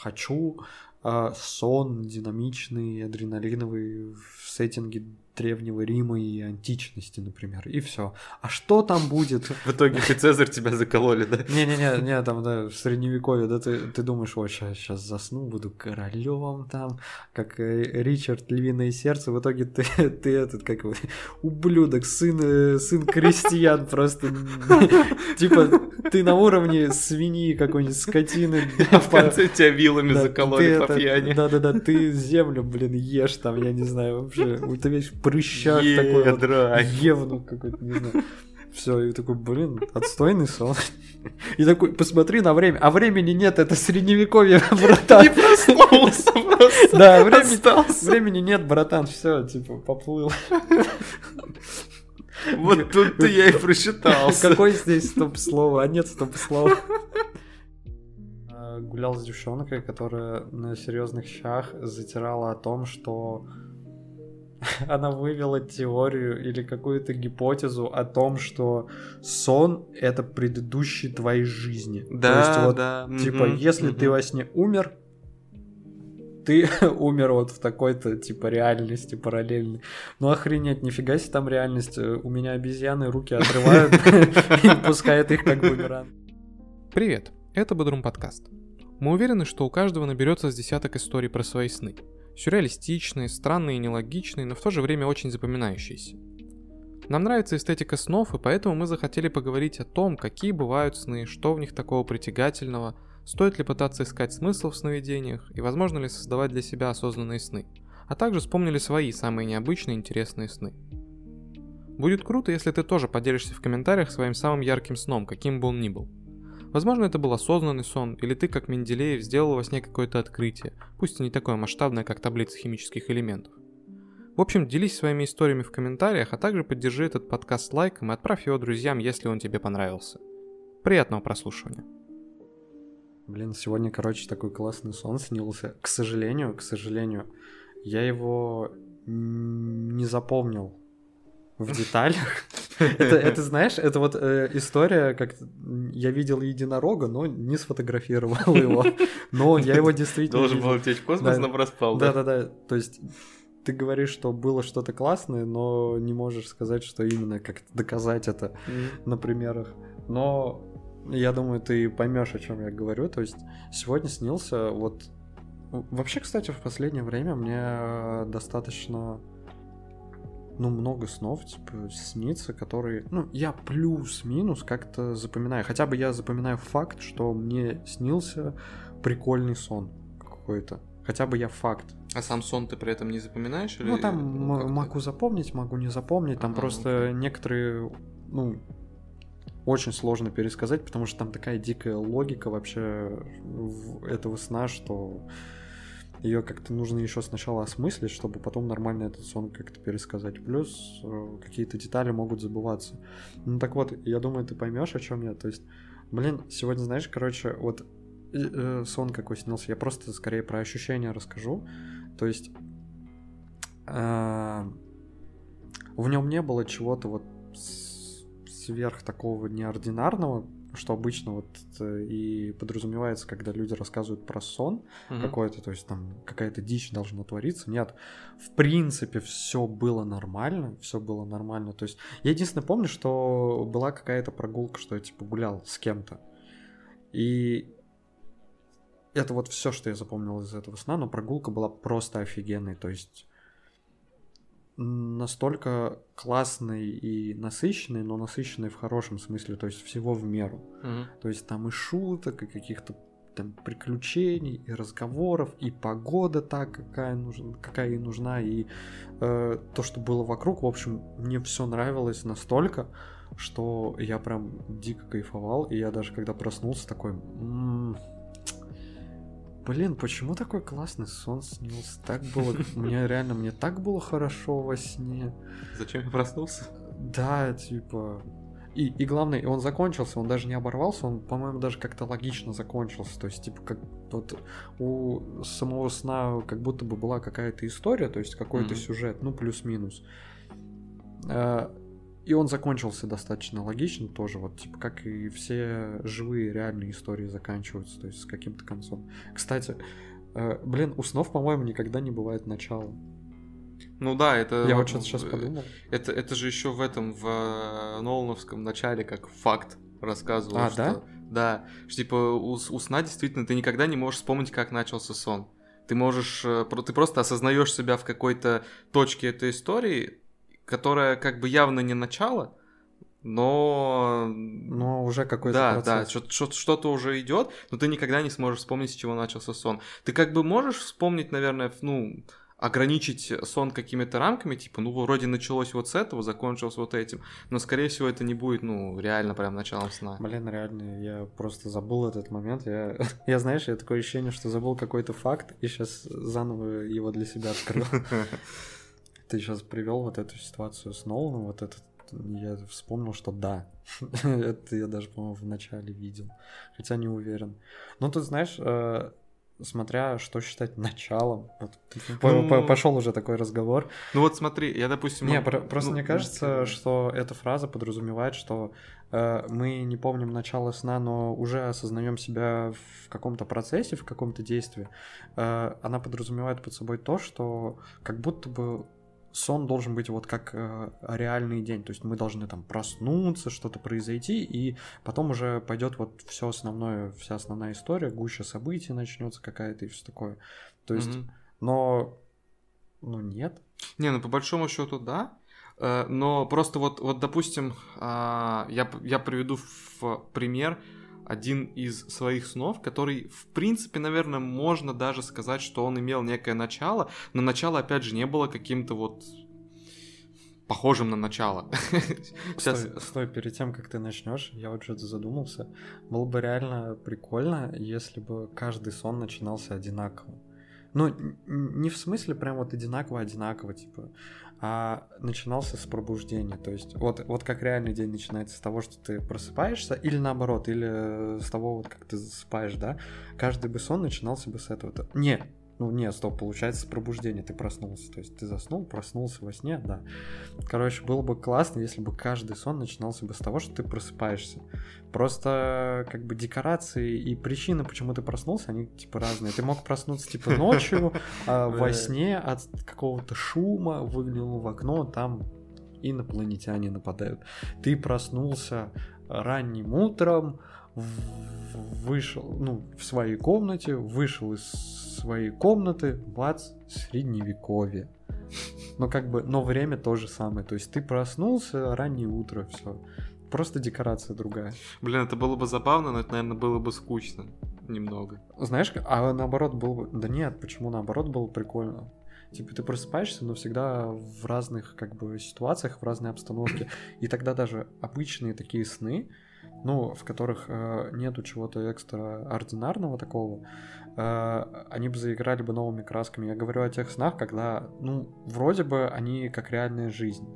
хочу сон динамичный, адреналиновый в сеттинге Древнего Рима и античности, например, и все. А что там будет? В итоге ты Цезарь тебя закололи, да? Не-не-не, не, там, да, в средневековье, да, ты, ты думаешь, вот, сейчас, сейчас засну, буду королем там, как э, Ричард Львиное Сердце, в итоге ты, ты этот, как его, ублюдок, сын, э, сын крестьян просто, типа, ты на уровне свиньи какой-нибудь, скотины. А в конце тебя вилами закололи пьяни. Да-да-да, ты землю, блин, ешь там, я не знаю, вообще, у тебя весь прыщах такой вот, евнух какой-то, не знаю. Все, и такой, блин, отстойный сон. И такой, посмотри на время. А времени нет, это средневековье, братан. Не проснулся просто. Да, времени, времени нет, братан, все, типа, поплыл. Вот тут-то я и просчитался. Какой здесь стоп-слово? А нет стоп-слова. Гулял с девчонкой, которая на серьезных щах затирала о том, что она вывела теорию или какую-то гипотезу о том, что сон это предыдущий твоей жизни. Да, То есть вот, да. Типа, угу, если угу. ты во сне умер, ты умер вот в такой-то типа реальности параллельной. Ну охренеть, нифига себе там реальность. У меня обезьяны руки отрывают и пускают их как бумеранг. Привет, это Бодрум подкаст. Мы уверены, что у каждого наберется с десяток историй про свои сны – Сюрреалистичные, странные и нелогичные, но в то же время очень запоминающиеся. Нам нравится эстетика снов, и поэтому мы захотели поговорить о том, какие бывают сны, что в них такого притягательного, стоит ли пытаться искать смысл в сновидениях и возможно ли создавать для себя осознанные сны, а также вспомнили свои самые необычные интересные сны. Будет круто, если ты тоже поделишься в комментариях своим самым ярким сном, каким бы он ни был – Возможно, это был осознанный сон, или ты, как Менделеев, сделал во сне какое-то открытие, пусть и не такое масштабное, как таблица химических элементов. В общем, делись своими историями в комментариях, а также поддержи этот подкаст лайком и отправь его друзьям, если он тебе понравился. Приятного прослушивания. Блин, сегодня, короче, такой классный сон снился. К сожалению, к сожалению, я его не запомнил в деталях. Это, это знаешь, это вот э, история, как я видел единорога, но не сфотографировал его. Но я его действительно... Должен был лететь в космос, но проспал, да? Да-да-да, то есть ты говоришь, что было что-то классное, но не можешь сказать, что именно как доказать это на примерах. Но я думаю, ты поймешь, о чем я говорю. То есть сегодня снился вот Вообще, кстати, в последнее время мне достаточно ну, много снов, типа, снится, которые, ну, я плюс-минус как-то запоминаю. Хотя бы я запоминаю факт, что мне снился прикольный сон какой-то. Хотя бы я факт. А сам сон ты при этом не запоминаешь? Или... Ну, там ну, могу запомнить, могу не запомнить. Там ага, просто окей. некоторые, ну, очень сложно пересказать, потому что там такая дикая логика вообще этого сна, что ее как-то нужно еще сначала осмыслить, чтобы потом нормально этот сон как-то пересказать. Плюс э, какие-то детали могут забываться. Ну так вот, я думаю, ты поймешь, о чем я. То есть, блин, сегодня, знаешь, короче, вот э, сон какой снился, я просто скорее про ощущения расскажу. То есть, э, в нем не было чего-то вот сверх такого неординарного, что обычно вот э, и подразумевается, когда люди рассказывают про сон угу. какой-то, то есть там какая-то дичь должна твориться. Нет, в принципе все было нормально, все было нормально. То есть я единственное помню, что была какая-то прогулка, что я типа гулял с кем-то. И это вот все, что я запомнил из этого сна, но прогулка была просто офигенной. То есть настолько классный и насыщенный, но насыщенный в хорошем смысле, то есть всего в меру. Угу. То есть там и шуток, и каких-то там приключений, и разговоров, и погода так, какая, нужна, какая ей нужна, и э, то, что было вокруг, в общем, мне все нравилось настолько, что я прям дико кайфовал, и я даже когда проснулся такой, м-м, Блин, почему такой классный сон снился? Так было... Мне реально, мне так было хорошо во сне. Зачем я проснулся? Да, типа... И, и главное, он закончился, он даже не оборвался, он, по-моему, даже как-то логично закончился. То есть, типа, как вот у самого сна как будто бы была какая-то история, то есть какой-то mm-hmm. сюжет, ну, плюс-минус. И он закончился достаточно логично тоже, вот типа как и все живые реальные истории заканчиваются, то есть с каким-то концом. Кстати, э, блин, у снов, по-моему, никогда не бывает начала. Ну да, это... Я вот что-то сейчас подумал. Это, это же еще в этом, в э, Нолановском начале, как факт рассказывал. А, что, да? Да, что типа у, у сна действительно ты никогда не можешь вспомнить, как начался сон. Ты можешь, э, ты просто осознаешь себя в какой-то точке этой истории, которая как бы явно не начало, но... Но уже какой-то Да, процесс. да, что- что-то уже идет, но ты никогда не сможешь вспомнить, с чего начался сон. Ты как бы можешь вспомнить, наверное, ну, ограничить сон какими-то рамками, типа, ну, вроде началось вот с этого, закончилось вот этим, но, скорее всего, это не будет, ну, реально прям началом сна. Блин, реально, я просто забыл этот момент. Я, я знаешь, я такое ощущение, что забыл какой-то факт и сейчас заново его для себя открыл. Ты сейчас привел вот эту ситуацию с Ноланом, вот этот я вспомнил, что да. Это я даже, по-моему, в начале видел. Хотя не уверен. Но тут, знаешь, э, смотря что считать началом. Вот, Ну, по- по- Пошел уже такой разговор. Ну вот смотри, я, допустим... Не, про- просто ну, мне кажется, ну, что эта фраза подразумевает, что э, мы не помним начало сна, но уже осознаем себя в каком-то процессе, в каком-то действии. Э, она подразумевает под собой то, что как будто бы сон должен быть вот как э, реальный день. То есть мы должны там проснуться, что-то произойти, и потом уже пойдет вот все основное, вся основная история, гуща событий начнется какая-то и все такое. То есть, мгм. но, ну нет. Не, ну по большому счету да, Э, но просто вот, вот допустим, а, я, я приведу в пример один из своих снов, который, в принципе, наверное, можно даже сказать, что он имел некое начало, но начало, опять же, не было каким-то вот похожим на начало. Сейчас... Стой, стой, перед тем, как ты начнешь, я вот что-то задумался. Было бы реально прикольно, если бы каждый сон начинался одинаково. Ну, не в смысле прям вот одинаково-одинаково, типа, а начинался с пробуждения. То есть, вот, вот как реальный день начинается с того, что ты просыпаешься, или наоборот, или э, с того, вот как ты засыпаешь, да. Каждый бы сон начинался бы с этого. То- Не, ну не, стоп, получается с пробуждения ты проснулся. То есть ты заснул, проснулся во сне, да. Короче, было бы классно, если бы каждый сон начинался бы с того, что ты просыпаешься. Просто как бы декорации и причины, почему ты проснулся, они типа разные. Ты мог проснуться типа ночью, а во сне от какого-то шума выглянул в окно, там инопланетяне нападают. Ты проснулся ранним утром, вышел, ну, в своей комнате, вышел из своей комнаты, бац, средневековье. Но как бы, но время то же самое. То есть ты проснулся, раннее утро, все. Просто декорация другая. Блин, это было бы забавно, но это, наверное, было бы скучно немного. Знаешь, а наоборот было бы... Да нет, почему наоборот было прикольно? Типа ты просыпаешься, но всегда в разных как бы ситуациях, в разной обстановке. И тогда даже обычные такие сны, ну, в которых э, нету чего-то экстраординарного такого, э, они бы заиграли бы новыми красками. Я говорю о тех снах, когда, ну, вроде бы они как реальная жизнь.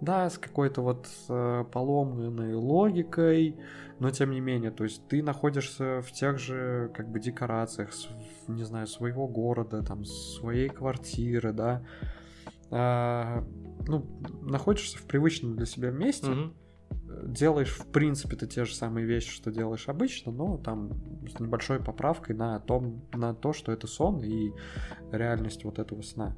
Да, с какой-то вот э, поломанной логикой, но тем не менее, то есть ты находишься в тех же как бы декорациях, не знаю, своего города, там, своей квартиры, да, А, ну, находишься в привычном для себя месте, Мгм. Делаешь, в принципе, ты те же самые вещи, что делаешь обычно, но там с небольшой поправкой на, том, на то, что это сон и реальность вот этого сна.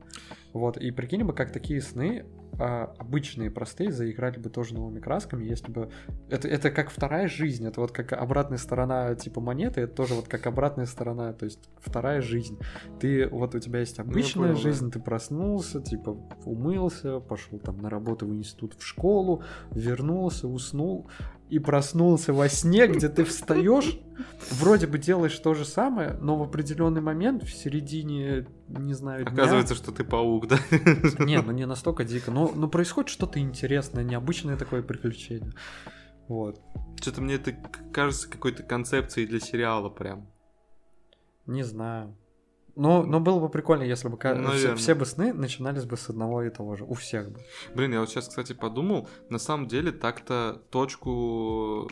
Вот, и прикинь бы, как такие сны а, обычные, простые, заиграли бы тоже новыми красками, если бы... Это, это как вторая жизнь, это вот как обратная сторона типа монеты, это тоже вот как обратная сторона, то есть вторая жизнь. Ты, вот у тебя есть обычная понял, да. жизнь, ты проснулся, типа умылся, пошел там на работу в институт, в школу, вернулся, уснул и проснулся во сне, где ты встаешь, вроде бы делаешь то же самое, но в определенный момент в середине, не знаю, дня... Оказывается, что ты паук, да? Не, ну не настолько дико, но, но происходит что-то интересное, необычное такое приключение. Вот. Что-то мне это кажется какой-то концепцией для сериала прям. Не знаю. Но, но было бы прикольно, если бы все, все бы сны начинались бы с одного и того же. У всех бы. Блин, я вот сейчас, кстати, подумал, на самом деле так-то точку,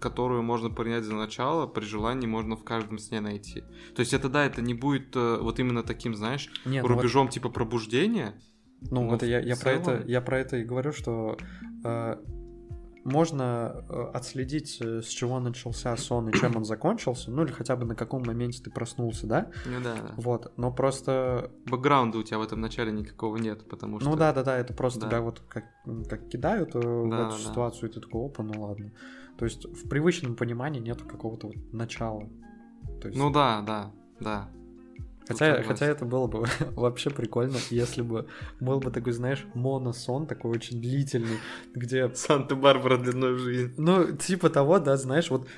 которую можно принять за начало, при желании можно в каждом сне найти. То есть это да, это не будет э, вот именно таким, знаешь, Не, ну вот- рубежом типа пробуждения, Ну, Ну, вот я, я про это, я про это и говорю, что э, можно э, отследить, э, с чего начался сон и чем он закончился, ну или хотя бы на каком моменте ты проснулся, да? Ну да, да. Вот, но просто, Бэкграунда у тебя в этом начале никакого нет, потому что... ну да, да, да, это просто Да. тебя вот как, как кидают э, в Да, эту да. ситуацию, и ты такой, опа, ну ладно. То есть в привычном понимании нету какого-то вот начала. То есть, Ну да, да, да. Хотя, хотя это было бы вообще прикольно, если бы был бы такой, знаешь, моносон такой очень длительный, где Санта-Барбара длиной в жизнь. Ну, типа того, да, знаешь, вот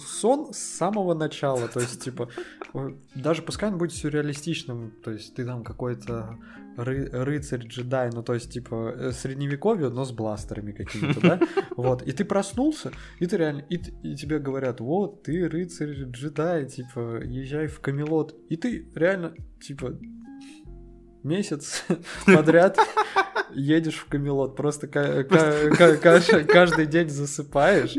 сон с самого начала, то есть, типа, э, даже пускай он будет сюрреалистичным, то есть ты там какой-то ры- рыцарь, джедай, ну, то есть, типа, э, средневековье, но с бластерами какими-то, да, вот, и ты проснулся, и ты реально, и, и тебе говорят, вот, ты рыцарь, джедай, типа, езжай в Камелот, и ты реально, типа, месяц подряд едешь в Камелот, просто каждый день засыпаешь.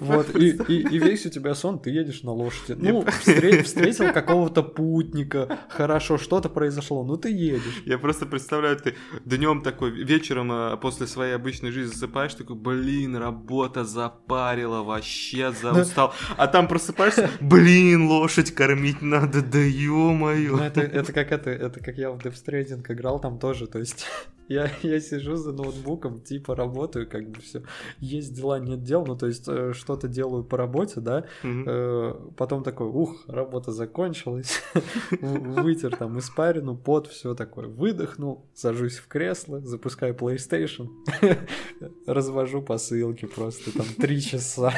Вот, и, и, и весь у тебя сон, ты едешь на лошади. Ну, встре- встретил какого-то путника, хорошо, что-то произошло, ну ты едешь. Я просто представляю, ты днем такой, вечером э, после своей обычной жизни засыпаешь, такой, блин, работа запарила, вообще за Да. устал. А там просыпаешься, блин, лошадь кормить надо, да ё-моё. Ну, это, это как это, это как я в Death Stranding играл там тоже, то есть я, я сижу за ноутбуком, типа работаю, как бы все. Есть дела, нет дел, ну то есть э, что-то делаю по работе, да, Мгм. Э, потом такой, ух, работа закончилась, вытер там испарину, пот, все такое, выдохнул, сажусь в кресло, запускаю PlayStation, развожу посылки просто там три часа.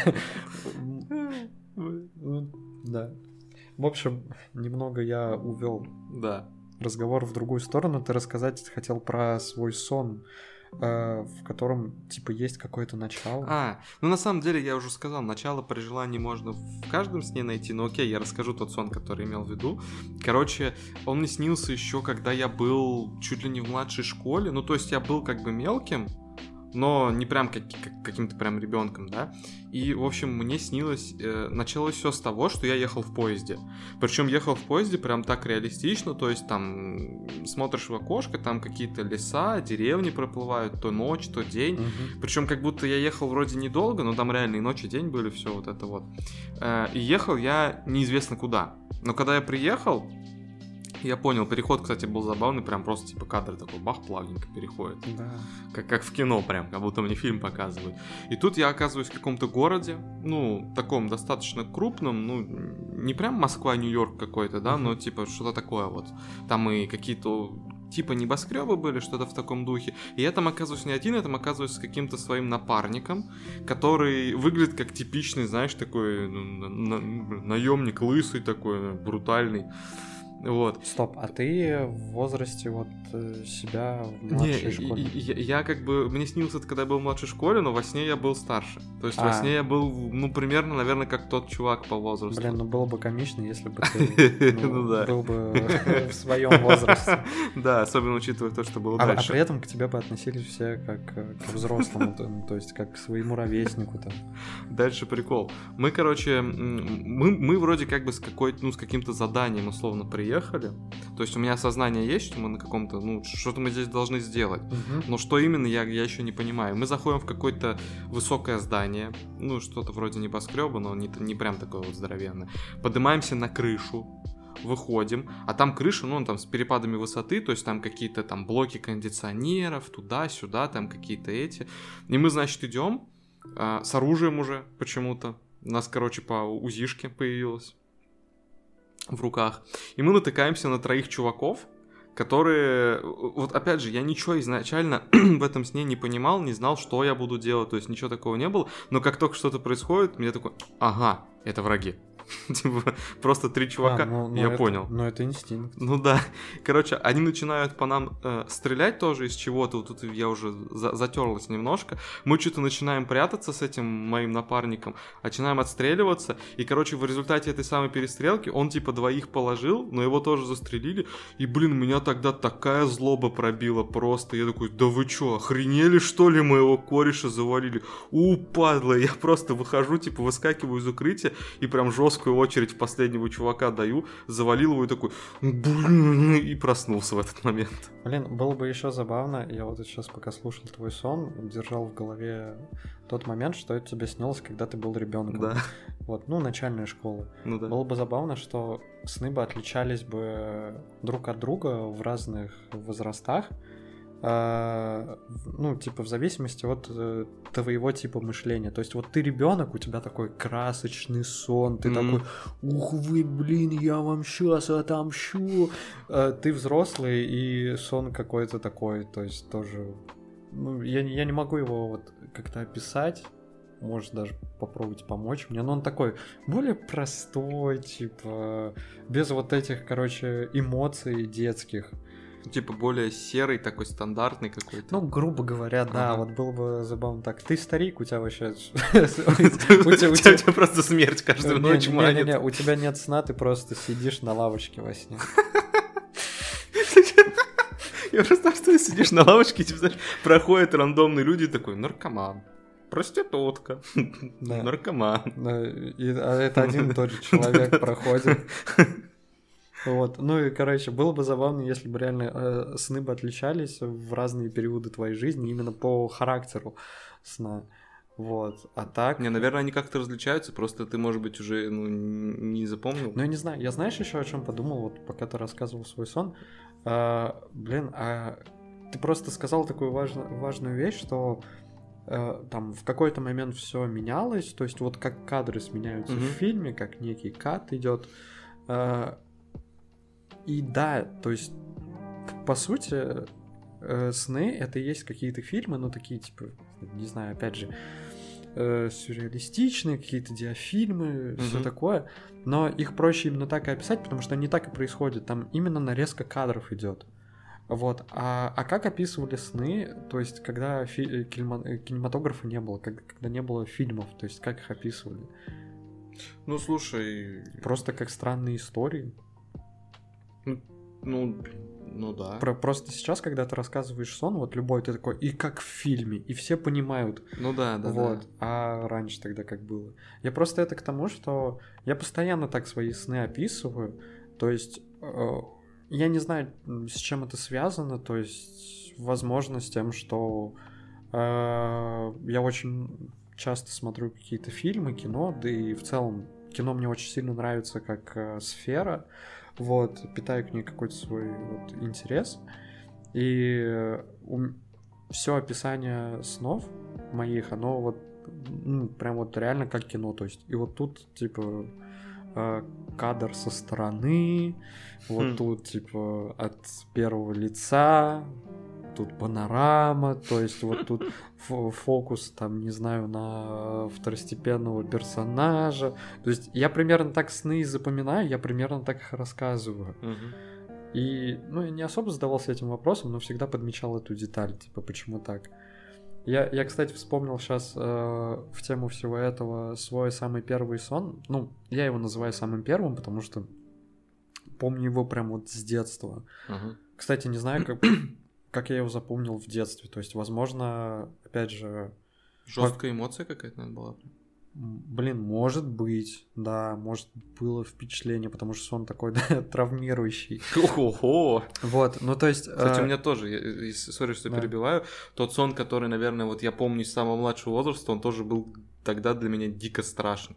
Ну, Да. В общем, немного я увел Да. Разговор в другую сторону. Ты рассказать хотел про свой сон, э, в котором типа есть какое-то начало. А, ну на самом деле я уже сказал, начало при желании можно в каждом сне найти, но окей, я расскажу тот сон, который имел в виду. Короче, он мне снился еще, когда я был чуть ли не в младшей школе, ну то есть я был как бы мелким, но не прям как, как- каким-то прям ребенком, да. И, в общем, мне снилось, э, началось все с того, что я ехал в поезде. Причем ехал в поезде прям так реалистично, то есть там смотришь в окошко, там какие-то леса, деревни проплывают, то ночь, то день. Мгм. Причем как будто я ехал вроде недолго, но там реально и ночь, и день были, все вот это вот. Э, И ехал я неизвестно куда. Но когда я приехал, я понял, переход, кстати, был забавный, прям просто типа кадр такой, бах, плавненько переходит. Да. Как, как в кино прям, как будто мне фильм показывают. И тут я оказываюсь в каком-то городе, ну, таком достаточно крупном, ну, не прям Москва, Нью-Йорк какой-то, да, но типа что-то такое вот. Там и какие-то типа небоскребы были, что-то в таком духе. И я там оказываюсь не один, я там оказываюсь с каким-то своим напарником, который выглядит как типичный, знаешь, такой ну, на- на- наемник лысый такой, брутальный. Вот. Стоп, а ты в возрасте вот э, себя в Не, младшей и- школе? я, я как бы, мне снился это, когда я был в младшей школе, но во сне я был старше. То есть во А. сне я был, ну, примерно, наверное, как тот чувак по возрасту. Блин, ну было бы комично, если бы ты ну, Ну был бы в своем возрасте. Да, особенно учитывая то, что было А, а дальше. при этом к тебе бы относились все как э, к взрослому, то, ну, то есть как к своему ровеснику там. Дальше прикол. Мы, короче, мы вроде как бы с какой-то, ну, с каким-то заданием условно приехали. То есть у меня сознание есть, что мы на каком-то, ну, что-то мы здесь должны сделать. Но что именно, я, я еще не понимаю. Мы заходим в какое-то высокое здание, ну, что-то вроде небоскреба, но не, не прям такое вот здоровенное. Поднимаемся на крышу, выходим, а там крыша, ну, там с перепадами высоты, то есть там какие-то там блоки кондиционеров, туда-сюда, там какие-то эти. И мы, значит, идем а, с оружием уже почему-то. У нас, короче, по УЗИшке появилось в руках. И мы натыкаемся на троих чуваков, которые... Вот опять же, я ничего изначально в этом сне не понимал, не знал, что я буду делать, то есть ничего такого не было. Но как только что-то происходит, мне такой, ага, это враги. Типа, просто три чувака, А, ну- ну я это- понял. Ну это инстинкт. Ну да. Короче, они начинают по нам э, стрелять тоже из чего-то. Вот тут я уже за- затерлась немножко. Мы что-то начинаем прятаться с этим моим напарником, начинаем отстреливаться. И, короче, в результате этой самой перестрелки он типа двоих положил, но его тоже застрелили. И, блин, меня тогда такая злоба пробила просто. Я такой, да вы чё, охренели что ли моего кореша завалили? У, падла, я просто выхожу, типа выскакиваю из укрытия и прям жестко жесткую очередь в последнего чувака даю, завалил его и такой, и проснулся в этот момент. Блин, было бы еще забавно, я вот сейчас пока слушал твой сон, держал в голове тот момент, что это тебе снилось, когда ты был ребенком. Да. Вот, ну, начальная школа. Ну да. Было бы забавно, что сны бы отличались бы друг от друга в разных возрастах. А, ну, типа, в зависимости от э, твоего типа мышления. То есть, вот ты ребенок, у тебя такой красочный сон, ты Мгм. такой, ух вы, блин, я вам сейчас отомщу. А ты взрослый, и сон какой-то такой, то есть тоже... Ну, я, не- я не могу его вот как-то описать, может даже попробовать помочь мне, но он такой более простой, типа, без вот этих, короче, эмоций детских. Типа более серый, такой стандартный какой-то. Ну, грубо говоря, да, Ага. вот было бы забавно так. Ты старик, у тебя вообще... у тебя просто смерть каждую ночь манит. у тебя нет сна, ты просто сидишь на лавочке во сне. Я просто что ты сидишь на лавочке, типа, знаешь, проходят рандомные люди, такой, наркоман, проститутка, Да. наркоман. Да, и- а это один и тот же человек проходит. Вот. Ну и, короче, было бы забавно, если бы реально э, сны бы отличались в разные периоды твоей жизни именно по характеру сна. Вот. А так... Не, наверное, они как-то различаются, просто ты, может быть, уже ну, не запомнил. Ну, я не знаю, я знаешь еще о чем подумал, вот пока ты рассказывал свой сон. А, блин, а ты просто сказал такую важно- важную вещь, что э, там в какой-то момент все менялось, то есть вот как кадры сменяются Мгм. в фильме, как некий кат идет. А, и да, то есть по сути э, сны это и есть какие-то фильмы, но такие типа, не знаю, опять же, э, сюрреалистичные, какие-то диафильмы, все Мгм. такое. Но их проще именно так и описать, потому что не так и происходит. Там именно нарезка кадров идет. Вот. А, а как описывали сны, то есть, когда фи- э, кинема- э, кинематографа не было, как- когда не было фильмов, то есть, как их описывали? Ну, слушай, Просто как странные истории. Ну, ну да. Про- просто сейчас, когда ты рассказываешь сон, вот любой, ты такой, и как в фильме, и все понимают. Ну да, да, вот. да. А раньше тогда как было? Я просто это к тому, что я постоянно так свои сны описываю. То есть э, я не знаю, с чем это связано. То есть, возможно, с тем, что э, я очень часто смотрю какие-то фильмы, кино, да и в целом кино мне очень сильно нравится как э, сфера. Вот, питаю к ней какой-то свой вот, интерес. И все описание снов моих, оно вот ну, прям вот реально как кино, то есть и вот тут типа э, кадр со стороны, вот Хм. тут типа от первого лица, тут панорама, то есть вот тут фо- фокус там, не знаю, на второстепенного персонажа, то есть я примерно так сны запоминаю, я примерно так их рассказываю. Мгм. И, ну, я не особо задавался этим вопросом, но всегда подмечал эту деталь, типа, почему так. Я, я кстати, вспомнил сейчас в тему всего этого свой самый первый сон. Ну, я его называю самым первым, потому что помню его прям вот с детства. Ага. Кстати, не знаю, как, как я его запомнил в детстве. То есть, возможно, опять же, Жесткая эмоция какая-то, наверное, была. блин, может быть, да, может было впечатление, потому что сон такой да, травмирующий. Ого! Вот, ну то есть... Кстати, э, у меня тоже, сори, что да. перебиваю, тот сон, который, наверное, вот я помню с самого младшего возраста, он тоже был тогда для меня дико страшен.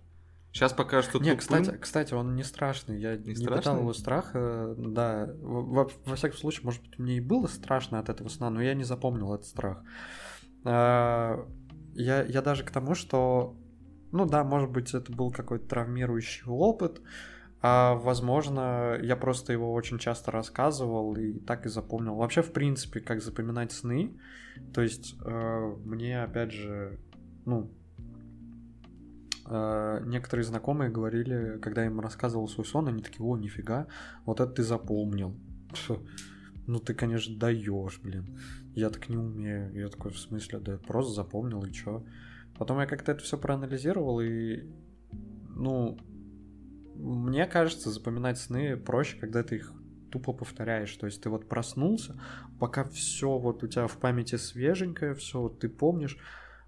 Сейчас пока что Не, тупым. кстати, кстати, он не страшный. Я Не не, страшный? его страха. Да, во, во всяком случае, может быть, мне и было страшно от этого сна, но я не запомнил этот страх. А, Я, я даже к тому, что, ну да, может быть, это был какой-то травмирующий опыт, а возможно, я просто его очень часто рассказывал и так и запомнил. Вообще, в принципе, как запоминать сны, то есть э, мне, опять же, ну, э, некоторые знакомые говорили, когда я им рассказывал свой сон, они такие, о, нифига, вот это ты запомнил. Ну ты, конечно, даешь, блин. Я так не умею. Я такой, в смысле, да просто запомнил и чё. Потом я как-то это все проанализировал и, ну, мне кажется, запоминать сны проще, когда ты их тупо повторяешь. То есть ты вот проснулся, пока все вот у тебя в памяти свеженькое, все вот ты помнишь,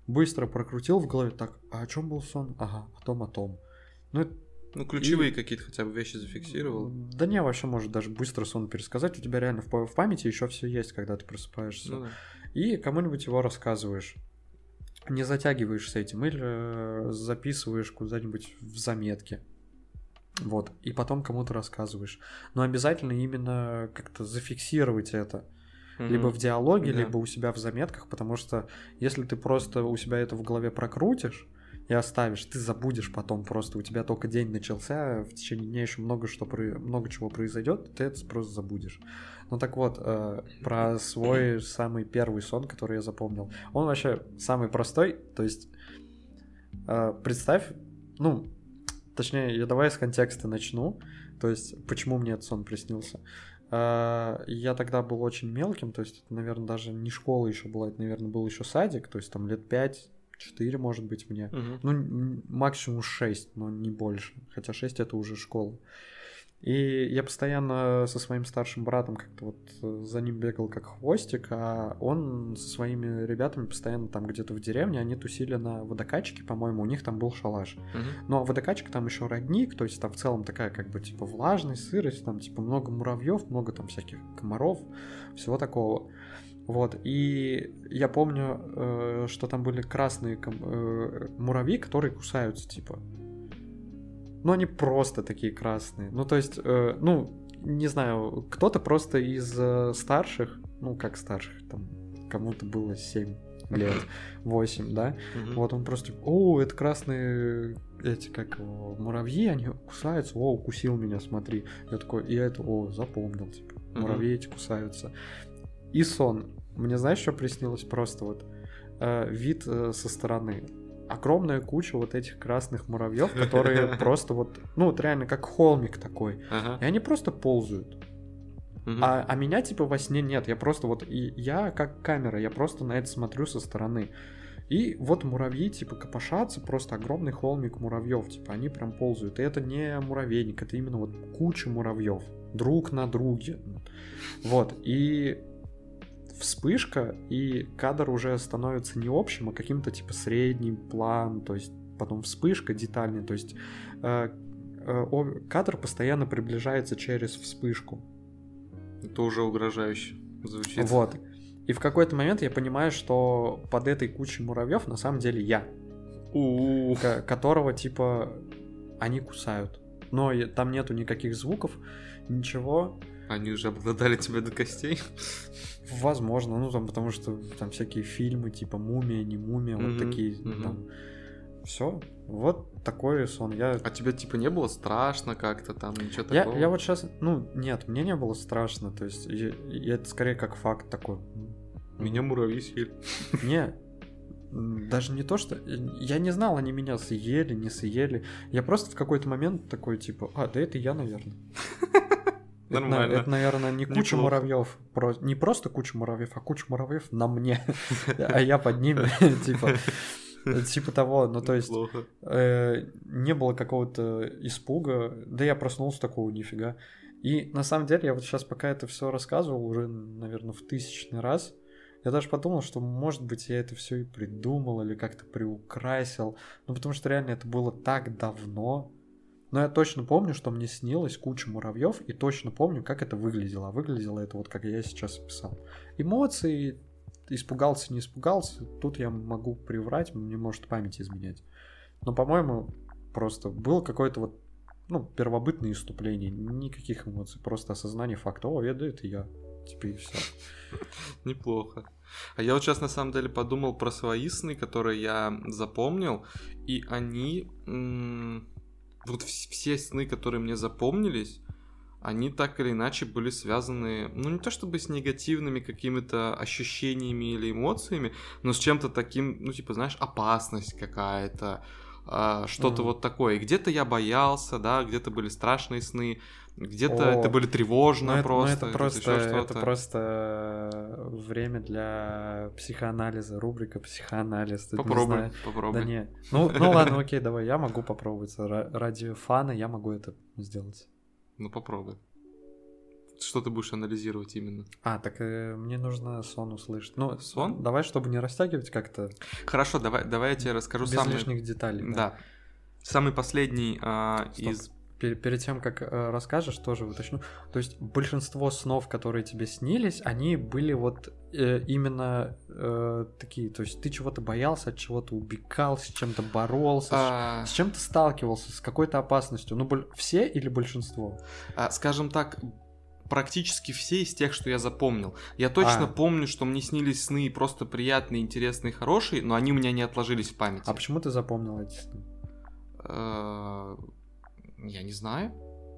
быстро прокрутил в голове, так, а о чем был сон? Ага, о том, о том. Ну, это Ну, ключевые и... какие-то хотя бы вещи зафиксировал. Да не, вообще может даже быстро сон пересказать. У тебя реально в, в памяти еще все есть, когда ты просыпаешься. Ну, да. И кому-нибудь его рассказываешь. Не затягиваешь с этим или э, записываешь куда-нибудь в заметке. Вот. И потом кому-то рассказываешь. Но обязательно именно как-то зафиксировать это. Либо в диалоге, yeah. либо у себя в заметках, потому что если ты просто у себя это в голове прокрутишь, и оставишь, ты забудешь потом просто, у тебя только день начался, в течение дня еще много, что, много чего произойдет, ты это просто забудешь. Ну так вот, э, про свой самый первый сон, который я запомнил. Он вообще самый простой, то есть э, представь, ну, точнее, я давай с контекста начну, то есть почему мне этот сон приснился. Э, я тогда был очень мелким, то есть это, наверное, даже не школа еще была, это, наверное, был еще садик, то есть там лет пять 4, может быть, мне. Угу. Ну, максимум 6, но не больше. Хотя 6 это уже школа. И я постоянно со своим старшим братом как-то вот э, за ним бегал как хвостик, а он со своими ребятами постоянно там где-то в деревне, они тусили на водокачке, по-моему, у них там был шалаш. Uh-huh. Но водокачка там еще родник, то есть там в целом такая как бы типа влажность, сырость, там типа много муравьев, много там всяких комаров, всего такого. Вот, и я помню, э, что там были красные э, муравьи, которые кусаются, типа. Но они просто такие красные. Ну, то есть, э, ну, не знаю, кто-то просто из э, старших, ну, как старших, там, кому-то было 7 лет, 8, да, вот он просто, о, это красные эти, как его, муравьи, они кусаются, о, укусил меня, смотри. Я такой, и это, о, запомнил, типа, муравьи эти кусаются. И сон. Мне знаешь, что приснилось? Просто вот э, вид э, со стороны. Огромная куча вот этих красных муравьев, которые просто вот, ну вот реально как холмик такой. И они просто ползают. А, а меня типа во сне нет, я просто вот, и я как камера, я просто на это смотрю со стороны. И вот муравьи, типа, копошатся, просто огромный холмик муравьев, типа, они прям ползают. И это не муравейник, это именно вот куча муравьев, друг на друге. Вот, и вспышка, и кадр уже становится не общим, а каким-то типа средним план, то есть потом вспышка детальная, то есть э, э, кадр постоянно приближается через вспышку. Это уже угрожающе звучит. Вот. И в какой-то момент я понимаю, что под этой кучей муравьев на самом деле я. У которого типа они кусают. Но там нету никаких звуков, ничего. Они уже обладали тебя до костей? Возможно, ну там потому что там всякие фильмы типа мумия, не мумия, mm-hmm, вот такие mm-hmm. там. Все, вот такой сон. Я... А тебе типа не было страшно как-то там, ничего я, такого? Я вот сейчас, ну нет, мне не было страшно, то есть я, я это скорее как факт такой. Меня муравьи съели. Не, даже не то, что... Я не знал, они меня съели, не съели. Я просто в какой-то момент такой, типа, а, да это я, наверное. Нормально. Это, это наверное, не куча Неплохо. муравьев. Про... Не просто куча муравьев, а куча муравьев на мне. А я под ними, типа. Типа того, ну то есть э, не было какого-то испуга, да я проснулся такого нифига. И на самом деле я вот сейчас пока это все рассказывал уже, наверное, в тысячный раз, я даже подумал, что, может быть, я это все и придумал или как-то приукрасил. Ну, потому что реально это было так давно. Но я точно помню, что мне снилось куча муравьев, и точно помню, как это выглядело. А выглядело это вот как я сейчас описал. Эмоции, испугался, не испугался, тут я могу приврать, мне может память изменять. Но, по-моему, просто было какое-то вот, ну, первобытное иступление, никаких эмоций, просто осознание факта, о, это, это я, и все. Неплохо. А я вот сейчас на самом деле подумал про свои сны, которые я запомнил, и они вот все сны, которые мне запомнились, они так или иначе были связаны, ну не то чтобы с негативными какими-то ощущениями или эмоциями, но с чем-то таким, ну типа, знаешь, опасность какая-то, э, что-то mm. вот такое. И где-то я боялся, да, где-то были страшные сны, где-то О, это были тревожно ну, просто. Это, ну, это просто, это просто время для психоанализа, рубрика психоанализ. Попробуй, попробуй. Да не. Ну, ну ладно, окей, давай, я могу попробовать. Ради фана я могу это сделать. Ну попробуй. Что ты будешь анализировать именно? А, так э, мне нужно сон услышать. Ну, сон? Давай, чтобы не растягивать как-то. Хорошо, давай, давай я тебе расскажу Без самые... лишних деталей. Да. да. Самый последний Стоп. из... Пер- Перед тем, как э, расскажешь, тоже уточню. То есть большинство снов, которые тебе снились, они были вот э, именно э, такие. То есть ты чего-то боялся, от чего-то убегал, с чем-то боролся, с- а, с чем-то сталкивался, с какой-то опасностью. Ну, все или большинство? а, скажем так, практически все из тех, что я запомнил. Я точно А. помню, что мне снились сны просто приятные, интересные, хорошие, но они у меня не отложились в памяти. А почему ты запомнил эти сны? Э, Я не знаю.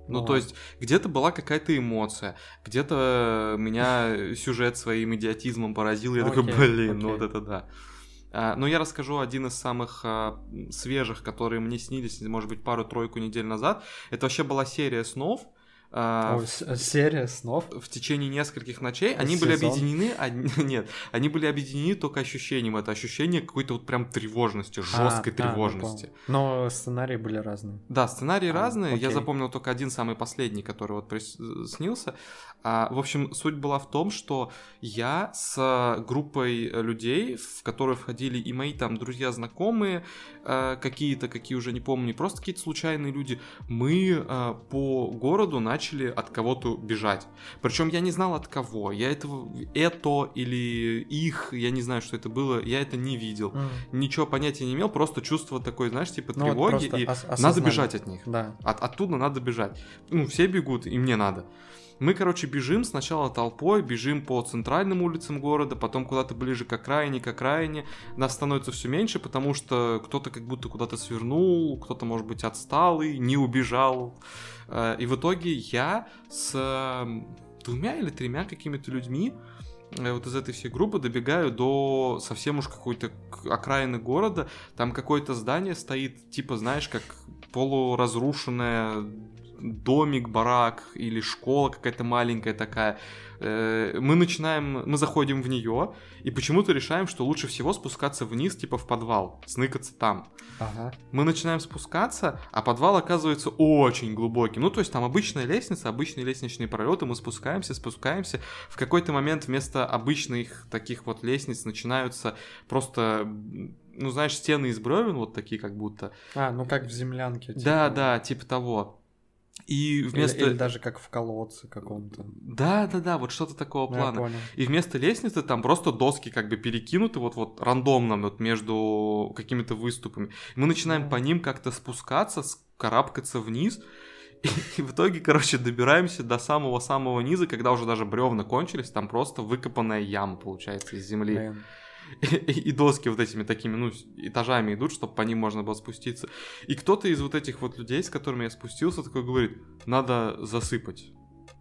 Ну Ну, то есть, где-то была какая-то эмоция, где-то меня сюжет своим идиотизмом поразил, я такой, блин, ну вот это да. А, Но я расскажу один из самых а, свежих, которые мне снились, может быть, пару-тройку недель назад. Это вообще была серия снов. А, серия снов. в течение нескольких ночей. Они были Сезон. объединены, одни- нет, они были объединены только ощущением. Это ощущение какой-то вот прям тревожности, жесткой А, а, ну, тревожности. понял. Но сценарии были разные. Да, сценарии А, разные. Я окей. запомнил только один самый последний, который вот прис- снился. А, в общем, суть была в том, что я с группой людей, в которую входили и мои там друзья, знакомые, э, какие-то, какие уже не помню, просто какие-то случайные люди, мы э, по городу начали от кого-то бежать. Причем я не знал от кого. Я этого, это или их, я не знаю, что это было, я это не видел. Ничего понятия не имел, просто чувство такое, знаешь, типа Ну, тревоги, и ос- надо бежать от них. Да. От, оттуда надо бежать. Ну, все бегут, и мне надо. Мы, короче, бежим сначала толпой, бежим по центральным улицам города, потом куда-то ближе к окраине, к окраине. Нас становится все меньше, потому что кто-то как будто куда-то свернул, кто-то, может быть, отсталый, не убежал. Э, И в итоге я с двумя или тремя какими-то людьми э, вот из этой всей группы добегаю до совсем уж какой-то окраины города. Там какое-то здание стоит, типа, знаешь, как полуразрушенное домик, барак или школа какая-то маленькая такая. Э, Мы начинаем, мы заходим в нее и почему-то решаем, что лучше всего спускаться вниз, типа в подвал, сныкаться там. Ага. Мы начинаем спускаться, а подвал оказывается очень глубоким. Ну, то есть там обычная лестница, обычные лестничные пролеты, мы спускаемся, спускаемся. В какой-то момент вместо обычных таких вот лестниц начинаются просто, ну, знаешь, стены из бревен, вот такие как будто. А, ну как в землянке. типа. Да, да, типа того. И Или- вместо... Или, даже как в колодце каком-то. Да, да, да, вот что-то такого Ну, плана. И вместо лестницы там просто доски как бы перекинуты вот вот рандомно вот между какими-то выступами. Мы начинаем по ним как-то спускаться, карабкаться вниз. И, и в итоге, короче, добираемся до самого-самого низа, когда уже даже бревна кончились, там просто выкопанная яма, получается, из земли. Блин. И, доски вот этими такими, ну, этажами идут, чтобы по ним можно было спуститься. И кто-то из вот этих вот людей, с которыми я спустился, такой говорит, надо засыпать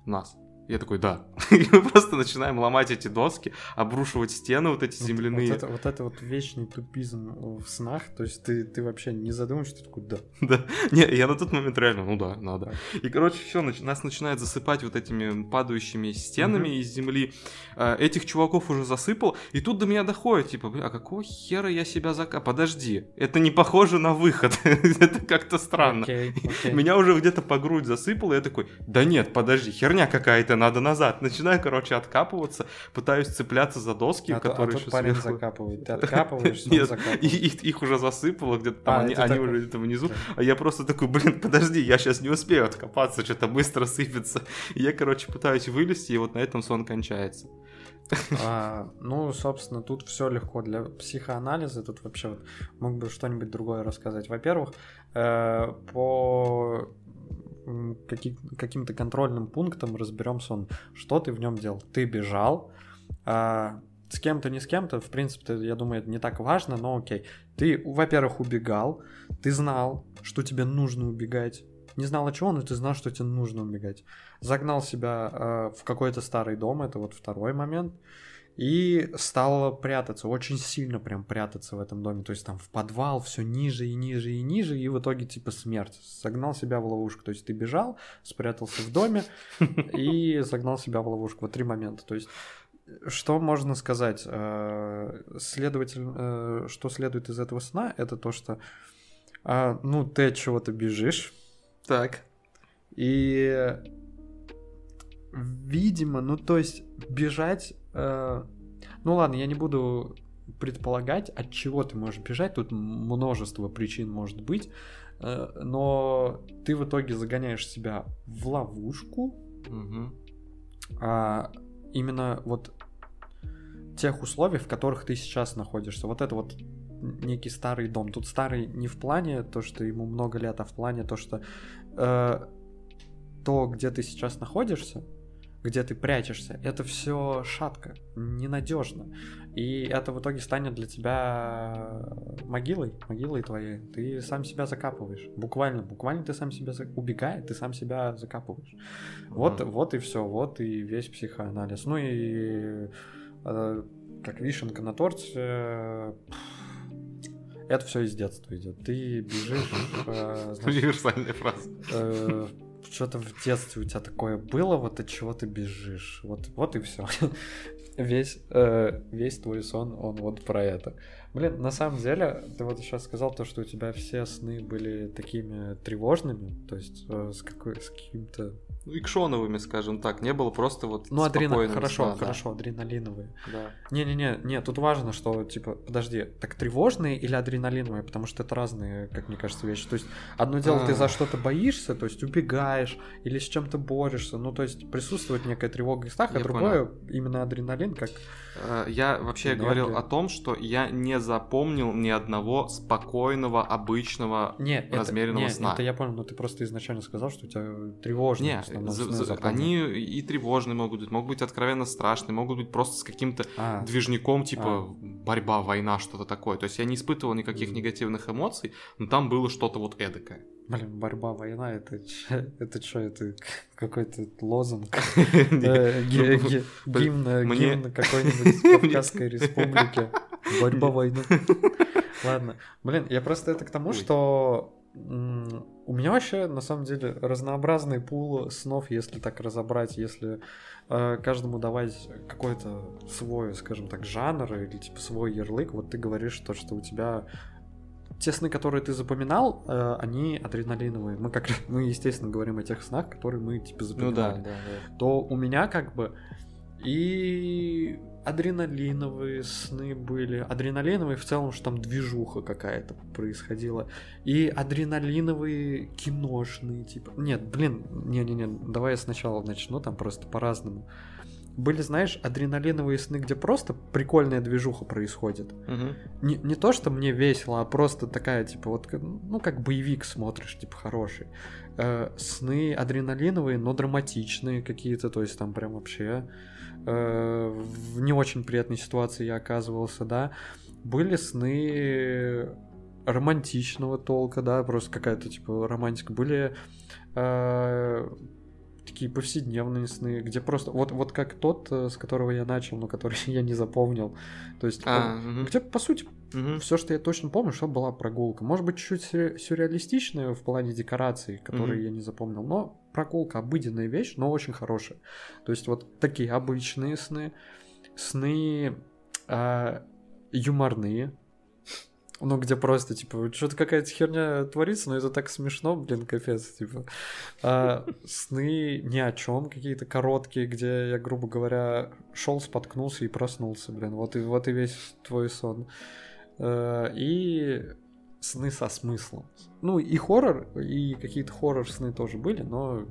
нас. Я такой, да. И мы просто начинаем ломать эти доски, обрушивать стены вот эти Вот- земляные. Вот, это, вот это вот вечный тупизм в снах. То есть ты, ты вообще не задумываешься, ты такой, да. Да. Не, я на тот момент реально, ну да, надо. И, короче, все, нас начинает засыпать вот этими падающими стенами Мгм. из земли. Э, Этих чуваков уже засыпал, и тут до меня доходит, типа, а какого хера я себя зака... Подожди, это не похоже на выход, это как-то странно. Окей, окей. Меня уже где-то по грудь засыпало, и я такой, да нет, подожди, херня какая-то, надо назад. Начинаю, короче, откапываться, пытаюсь цепляться за доски, А, а которые тут еще парень сверху. закапывает. Ты откапываешься, он Нет, и закапывает. их, уже засыпало где-то там, А, они, они такой. уже где-то внизу. Да. А я просто такой, блин, подожди, я сейчас не успею откопаться, что-то быстро сыпется. И я, короче, пытаюсь вылезти, и вот на этом сон кончается. А, ну, собственно, тут все легко для психоанализа. Тут вообще вот мог бы что-нибудь другое рассказать. Во-первых, э, по каким-то контрольным пунктам разберем сон. Что ты в нем делал? Ты бежал. а, с кем-то, не с кем-то, в принципе, я думаю, это не так важно, но окей. Ты, во-первых, убегал, ты знал, что тебе нужно убегать. Не знал от чего, но ты знал, что тебе нужно убегать. Загнал себя э, в какой-то старый дом, это вот второй момент. И стал прятаться, очень сильно прям прятаться в этом доме. То есть там в подвал все ниже и ниже и ниже, и в итоге типа смерть. Загнал себя в ловушку. То есть ты бежал, спрятался в доме и загнал себя в ловушку. Вот три момента. То есть что можно сказать? Э, Следовательно, э, что следует из этого сна, это то, что а, ну, ты от чего-то бежишь, Так. и, видимо, ну, то есть бежать... э, ну, ладно, я не буду предполагать, от чего ты можешь бежать. Тут множество причин может быть. Э, но ты в итоге загоняешь себя в ловушку, Мгм. а именно вот тех условий, в которых ты сейчас находишься. Вот это вот некий старый дом. Тут старый не в плане то, что ему много лет, а в плане то, что э, то, где ты сейчас находишься, где ты прячешься, это все шатко, ненадежно. И это в итоге станет для тебя могилой, могилой твоей. Ты сам себя закапываешь. Буквально, буквально ты сам себя за- убегая, ты сам себя закапываешь. Вот, вот и все, вот и весь психоанализ. Ну и э, как вишенка на торте. э, Это все из детства идет. Ты бежишь, э, значит, Универсальная фраза. э, что-то в детстве у тебя такое было, вот от чего ты бежишь. Вот, вот и все. Весь, э, весь твой сон, он вот про это. Блин, на самом деле, ты вот сейчас сказал то, что у тебя все сны были такими тревожными, то есть э, с, какой, с каким-то... Ну, икшоновыми, скажем так. Не было просто вот Ну, адрена... спокойными хорошо, да. хорошо, адреналиновые. Да. Не-не-не, не, тут важно, что, типа, подожди, так тревожные или адреналиновые, потому что это разные, как мне кажется, вещи. То есть, одно дело, ты за А. что-то боишься, то есть убегаешь или с чем-то борешься, ну, то есть присутствует некая тревога и страх, а Я другое именно адреналин, как... Э, Я вообще Энергия. говорил о том, что я не запомнил ни одного спокойного, обычного Не, это, размеренного не, сна. это я понял, но ты просто изначально сказал, что у тебя тревожные Не, основном за- за- они и тревожные могут быть, могут быть откровенно страшные, могут быть просто с каким-то А, движником, типа А. борьба, война, что-то такое. То есть я не испытывал никаких негативных эмоций, но там было что-то вот эдакое. блин, борьба, война, это это что, это какой-то лозунг? Гимн какой-нибудь Кавказской республики. Борьба, война. Ладно. Блин, я просто это к тому, что у меня вообще, на самом деле, разнообразный пул снов, если так разобрать, если э, каждому давать какой-то свой, скажем так, жанр или типа свой ярлык. Вот ты говоришь то, что у тебя те сны, которые ты запоминал, э, они адреналиновые. Мы как мы, естественно, говорим о тех снах, которые мы типа Ну запоминали да, да, да. то у меня как бы и адреналиновые сны были. Адреналиновые в целом, что там движуха какая-то происходила. И адреналиновые киношные, типа. Нет, блин, не-не-не, давай я сначала начну, там просто по-разному. Были, знаешь, адреналиновые сны, где просто прикольная движуха происходит. Мгм. Не, не то, что мне весело, а просто такая, типа, вот, ну, как боевик смотришь, типа, хороший. Э, сны адреналиновые, но драматичные какие-то, то есть там прям вообще э, в не очень приятной ситуации я оказывался, да. Были сны романтичного толка, да, просто какая-то, типа, романтика. Были э, такие повседневные сны, где просто... Вот, вот как тот, э, с которого я начал, но который я не запомнил. То есть, А, он- мгм. где, по сути, Мгм. все, что я точно помню, что была прогулка. Может быть, чуть-чуть сюрре- сюрреалистичная в плане декораций, которые Мгм. я не запомнил, но прогулка обыденная вещь, но очень хорошая. То есть вот такие обычные сны, сны а, юморные, ну, где просто, типа, что-то какая-то херня творится, но это так смешно, блин, капец, типа. А, сны ни о чем, какие-то короткие, где я, грубо говоря, шел, споткнулся и проснулся, блин. Вот и, вот и весь твой сон. Э, И сны со смыслом. Ну, и хоррор, и какие-то хоррор-сны тоже были, но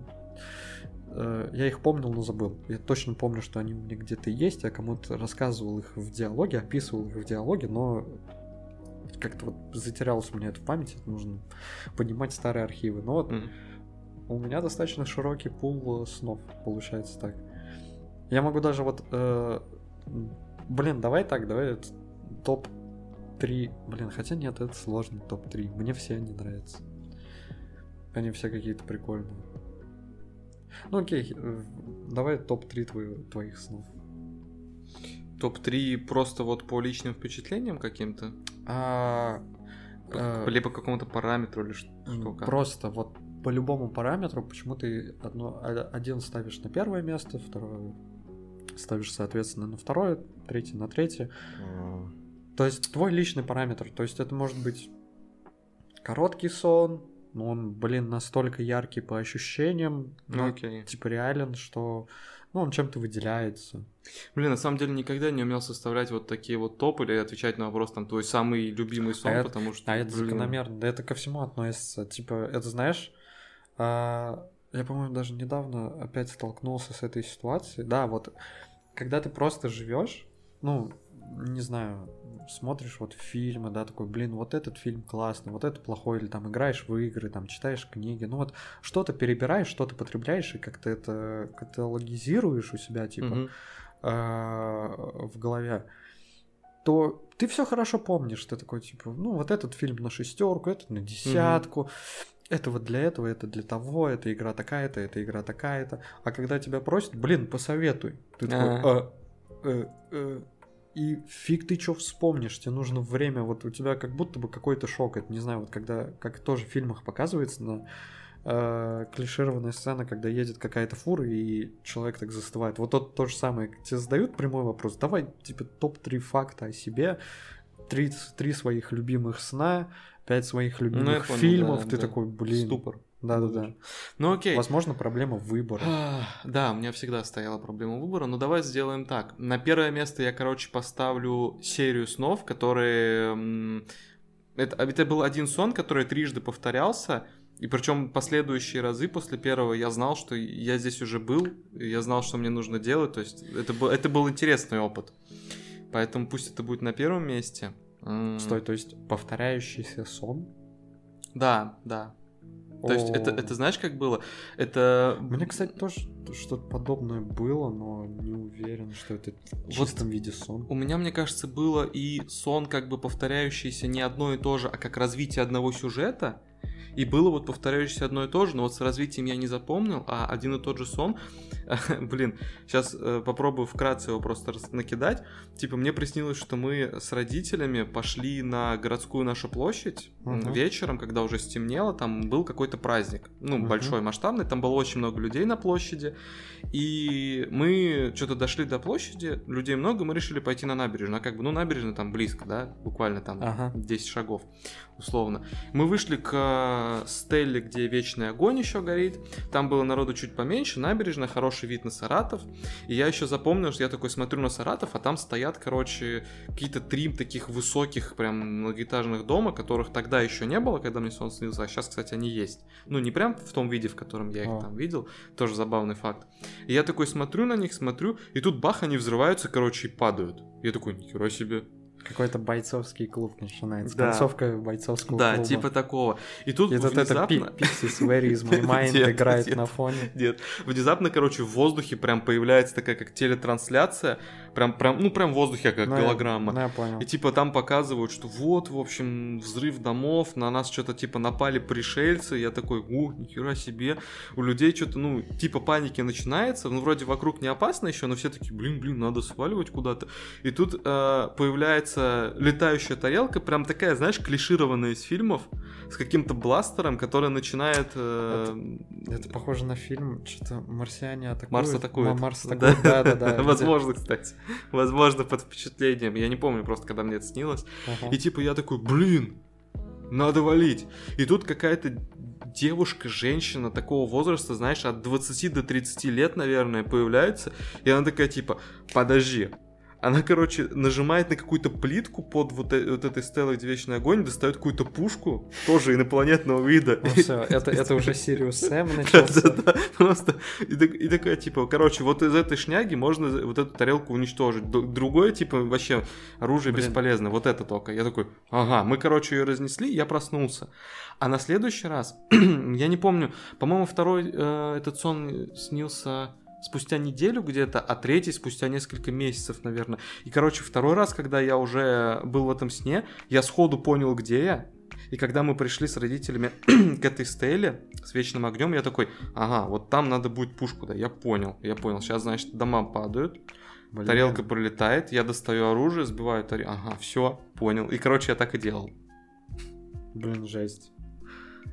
э, я их помнил, но забыл. Я точно помню, что они у меня где-то есть. Я кому-то рассказывал их в диалоге, описывал их в диалоге, но как-то вот затерялось у меня это в памяти. Нужно поднимать старые архивы. Но вот Мгм. у меня достаточно широкий пул э, снов, получается так. Я могу даже вот... э, блин, давай так, давай это топ-3. Блин, хотя нет, это сложный топ-3. Мне все они нравятся. Они все какие-то прикольные. Ну окей, э, давай топ-3 твои- твоих снов. Топ-3 просто вот по личным впечатлениям каким-то? А, э, Либо по какому-то параметру или что? Просто вот по любому параметру, почему ты одно, а- один ставишь на первое место, второе ставишь, соответственно, на второе, третье на третье. То есть твой личный параметр. То есть это может быть короткий сон, но он, блин, настолько яркий по ощущениям, ну, Окей. типа реален, что ну, он чем-то выделяется. Блин, на самом деле никогда не умел составлять вот такие вот топы или отвечать на вопрос, там, твой самый любимый сон, А это- потому что, А это блин, закономерно, да это ко всему относится. Типа, это знаешь, а, я, по-моему, даже недавно опять столкнулся с этой ситуацией. Да, вот, когда ты просто живешь, ну, не знаю, смотришь вот фильмы, да, такой, блин, вот этот фильм классный, вот это плохой, или там играешь в игры, там читаешь книги, ну вот что-то перебираешь, что-то потребляешь, и как-то это каталогизируешь у себя, типа, а, в голове, то ты все хорошо помнишь. Ты такой, типа, ну, вот этот фильм на шестерку, этот на десятку. Это вот для этого, это для того, эта игра такая-то, эта игра такая-то. А когда тебя просят, блин, посоветуй. Ты такой. «А, э, э». И фиг ты что вспомнишь, тебе нужно время, вот у тебя как будто бы какой-то шок, это не знаю, вот когда, как тоже в фильмах показывается, на э, клишированная сцена, когда едет какая-то фура, и человек так застывает. Вот то, то же самое. Тебе задают прямой вопрос. Давай, типа, топ-3 факта о себе, три, три своих любимых сна, пять своих любимых Ну, понял, фильмов. да, ты да. такой, блин. Ступор. Да-да-да. Ну окей. Возможно, проблема выбора. А, Да, у меня всегда стояла проблема выбора, но давай сделаем так. На первое место я, короче, поставлю серию снов, которые... Это, это был один сон, который трижды повторялся, и причем последующие разы после первого я знал, что я здесь уже был, я знал, что мне нужно делать, то есть это был, это был интересный опыт. Поэтому пусть это будет на первом месте. Стой, то есть повторяющийся сон? Да, да. То есть это, это знаешь, как было? Это... У меня, кстати, тоже что-то подобное было, но не уверен, что это в Вот чистом виде сон. У меня, мне кажется, было и сон, как бы повторяющийся не одно и то же, а как развитие одного сюжета. И было вот повторяющееся одно и то же, но вот с развитием я не запомнил, а один и тот же сон, блин, сейчас попробую вкратце его просто накидать. Типа, мне приснилось, что мы с родителями пошли на городскую нашу площадь Мгм. вечером, когда уже стемнело, там был какой-то праздник, ну, Мгм. большой, масштабный, там было очень много людей на площади, и мы что-то дошли до площади, людей много, мы решили пойти на набережную. А как бы, ну, набережная там близко, да, буквально там Ага. 10 шагов, условно. Мы вышли к стелле, где вечный огонь еще горит. Там было народу чуть поменьше, набережная, хороший вид на Саратов. И я еще запомнил, что я такой смотрю на Саратов, а там стоят, короче, какие-то три таких высоких, прям многоэтажных дома, которых тогда еще не было, когда мне сон снился, а сейчас, кстати, они есть. Ну, не прям в том виде, в котором я их А. там видел, тоже забавный факт. И я такой смотрю на них, смотрю, и тут бах, они взрываются, короче, и падают. Я такой, нихера себе. Какой-то бойцовский клуб начинается. Да. Концовка бойцовского Да, клуба. типа такого. И тут И это внезапно... Pi- Pixies, Where is my mind Нет, играет нет. на фоне. Нет, внезапно, короче, в воздухе прям появляется такая как телетрансляция, прям, прям, ну прям в воздухе как Ну, я- голограмма. Ну, я понял. И типа там показывают, что вот, в общем, взрыв домов, на нас что-то типа напали пришельцы. Я такой, о, нихера себе. У людей что-то, ну, типа паники начинается. Ну, вроде вокруг не опасно еще, но все такие, блин, блин, надо сваливать куда-то. И тут э, появляется летающая тарелка, прям такая, знаешь, клишированная из фильмов, с каким-то бластером, который начинает... э, Это похоже на фильм, что-то марсиане атакуют. Марс атакует. Ма- Марс атакует, да, да, да. Возможно, кстати. Возможно, под впечатлением. Я не помню просто, когда мне это снилось. Ага. И типа я такой, блин, надо валить. И тут какая-то девушка, женщина такого возраста, знаешь, от 20 до 30 лет, наверное, появляется. И она такая, типа, подожди. Она, короче, нажимает на какую-то плитку под вот, э- вот этой стелой, где вечный огонь, достает какую-то пушку, тоже инопланетного вида. Ну все, это, это уже Сириус Сэм начался. Да-да-да, просто. И, так- и такая, типа, короче, вот из этой шняги можно вот эту тарелку уничтожить. Другое, типа, вообще оружие Блин. бесполезно. Вот это только. Я такой, ага, мы, короче, ее разнесли, я проснулся. А на следующий раз, я не помню, по-моему, второй э, этот сон снился спустя неделю где-то, а третий спустя несколько месяцев, наверное. И, короче, второй раз, когда я уже был в этом сне, я сходу понял, где я. И когда мы пришли с родителями к этой стеле с вечным огнем, я такой, ага, вот там надо будет пушку, да, я понял, я понял. Сейчас, значит, дома падают, Блин. тарелка пролетает, я достаю оружие, сбиваю тарелку, ага, все, понял. И, короче, я так и делал. Блин, жесть.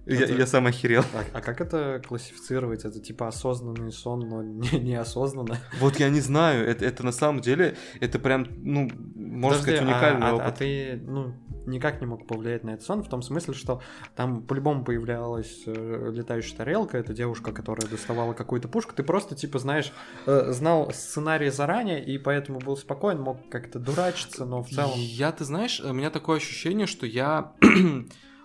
Я, Это- я сам охерел. А, а как это классифицировать? Это типа осознанный сон, но не, неосознанно? Вот я не знаю, это, это на самом деле, это прям, ну, можно Подожди, сказать, а- уникальный а, опыт. а ты, ну, никак не мог повлиять на этот сон, в том смысле, что там по-любому появлялась э, летающая тарелка, это девушка, которая доставала какую-то пушку, ты просто, типа, знаешь, э, знал сценарий заранее, и поэтому был спокоен, мог как-то дурачиться, но в целом... Я, ты знаешь, у меня такое ощущение, что я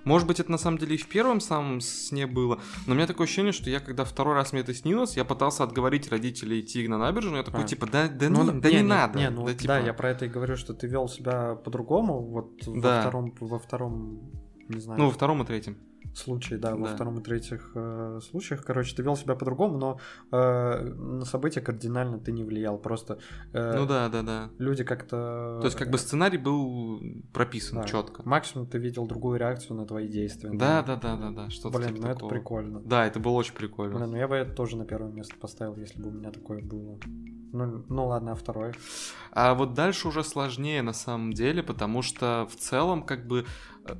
Может быть, это на самом деле и в первом самом сне было, но у меня такое ощущение, что я, когда второй раз мне это снилось, я пытался отговорить родителей идти на набережную, я такой, а. типа, да, да, ну, не, да не, не надо. Не, ну, да, типа... да, я про это и говорю, что ты вел себя по-другому, вот да. во втором, во втором, не знаю. Ну, во втором и третьем случае, да, да, во втором и третьих э, случаях. Короче, ты вел себя по-другому, но э, на события кардинально ты не влиял. Просто э, ну да, да, да. Люди как-то. То есть как бы сценарий был прописан да. четко. Максимум ты видел другую реакцию на твои действия. Да, да, да, да, да. Что-то Блин, типа ну такого. это прикольно. Да, это было очень прикольно. Блин, ну я бы это тоже на первое место поставил, если бы у меня такое было. Ну, ну ладно, а второе. А вот дальше уже сложнее на самом деле, потому что в целом как бы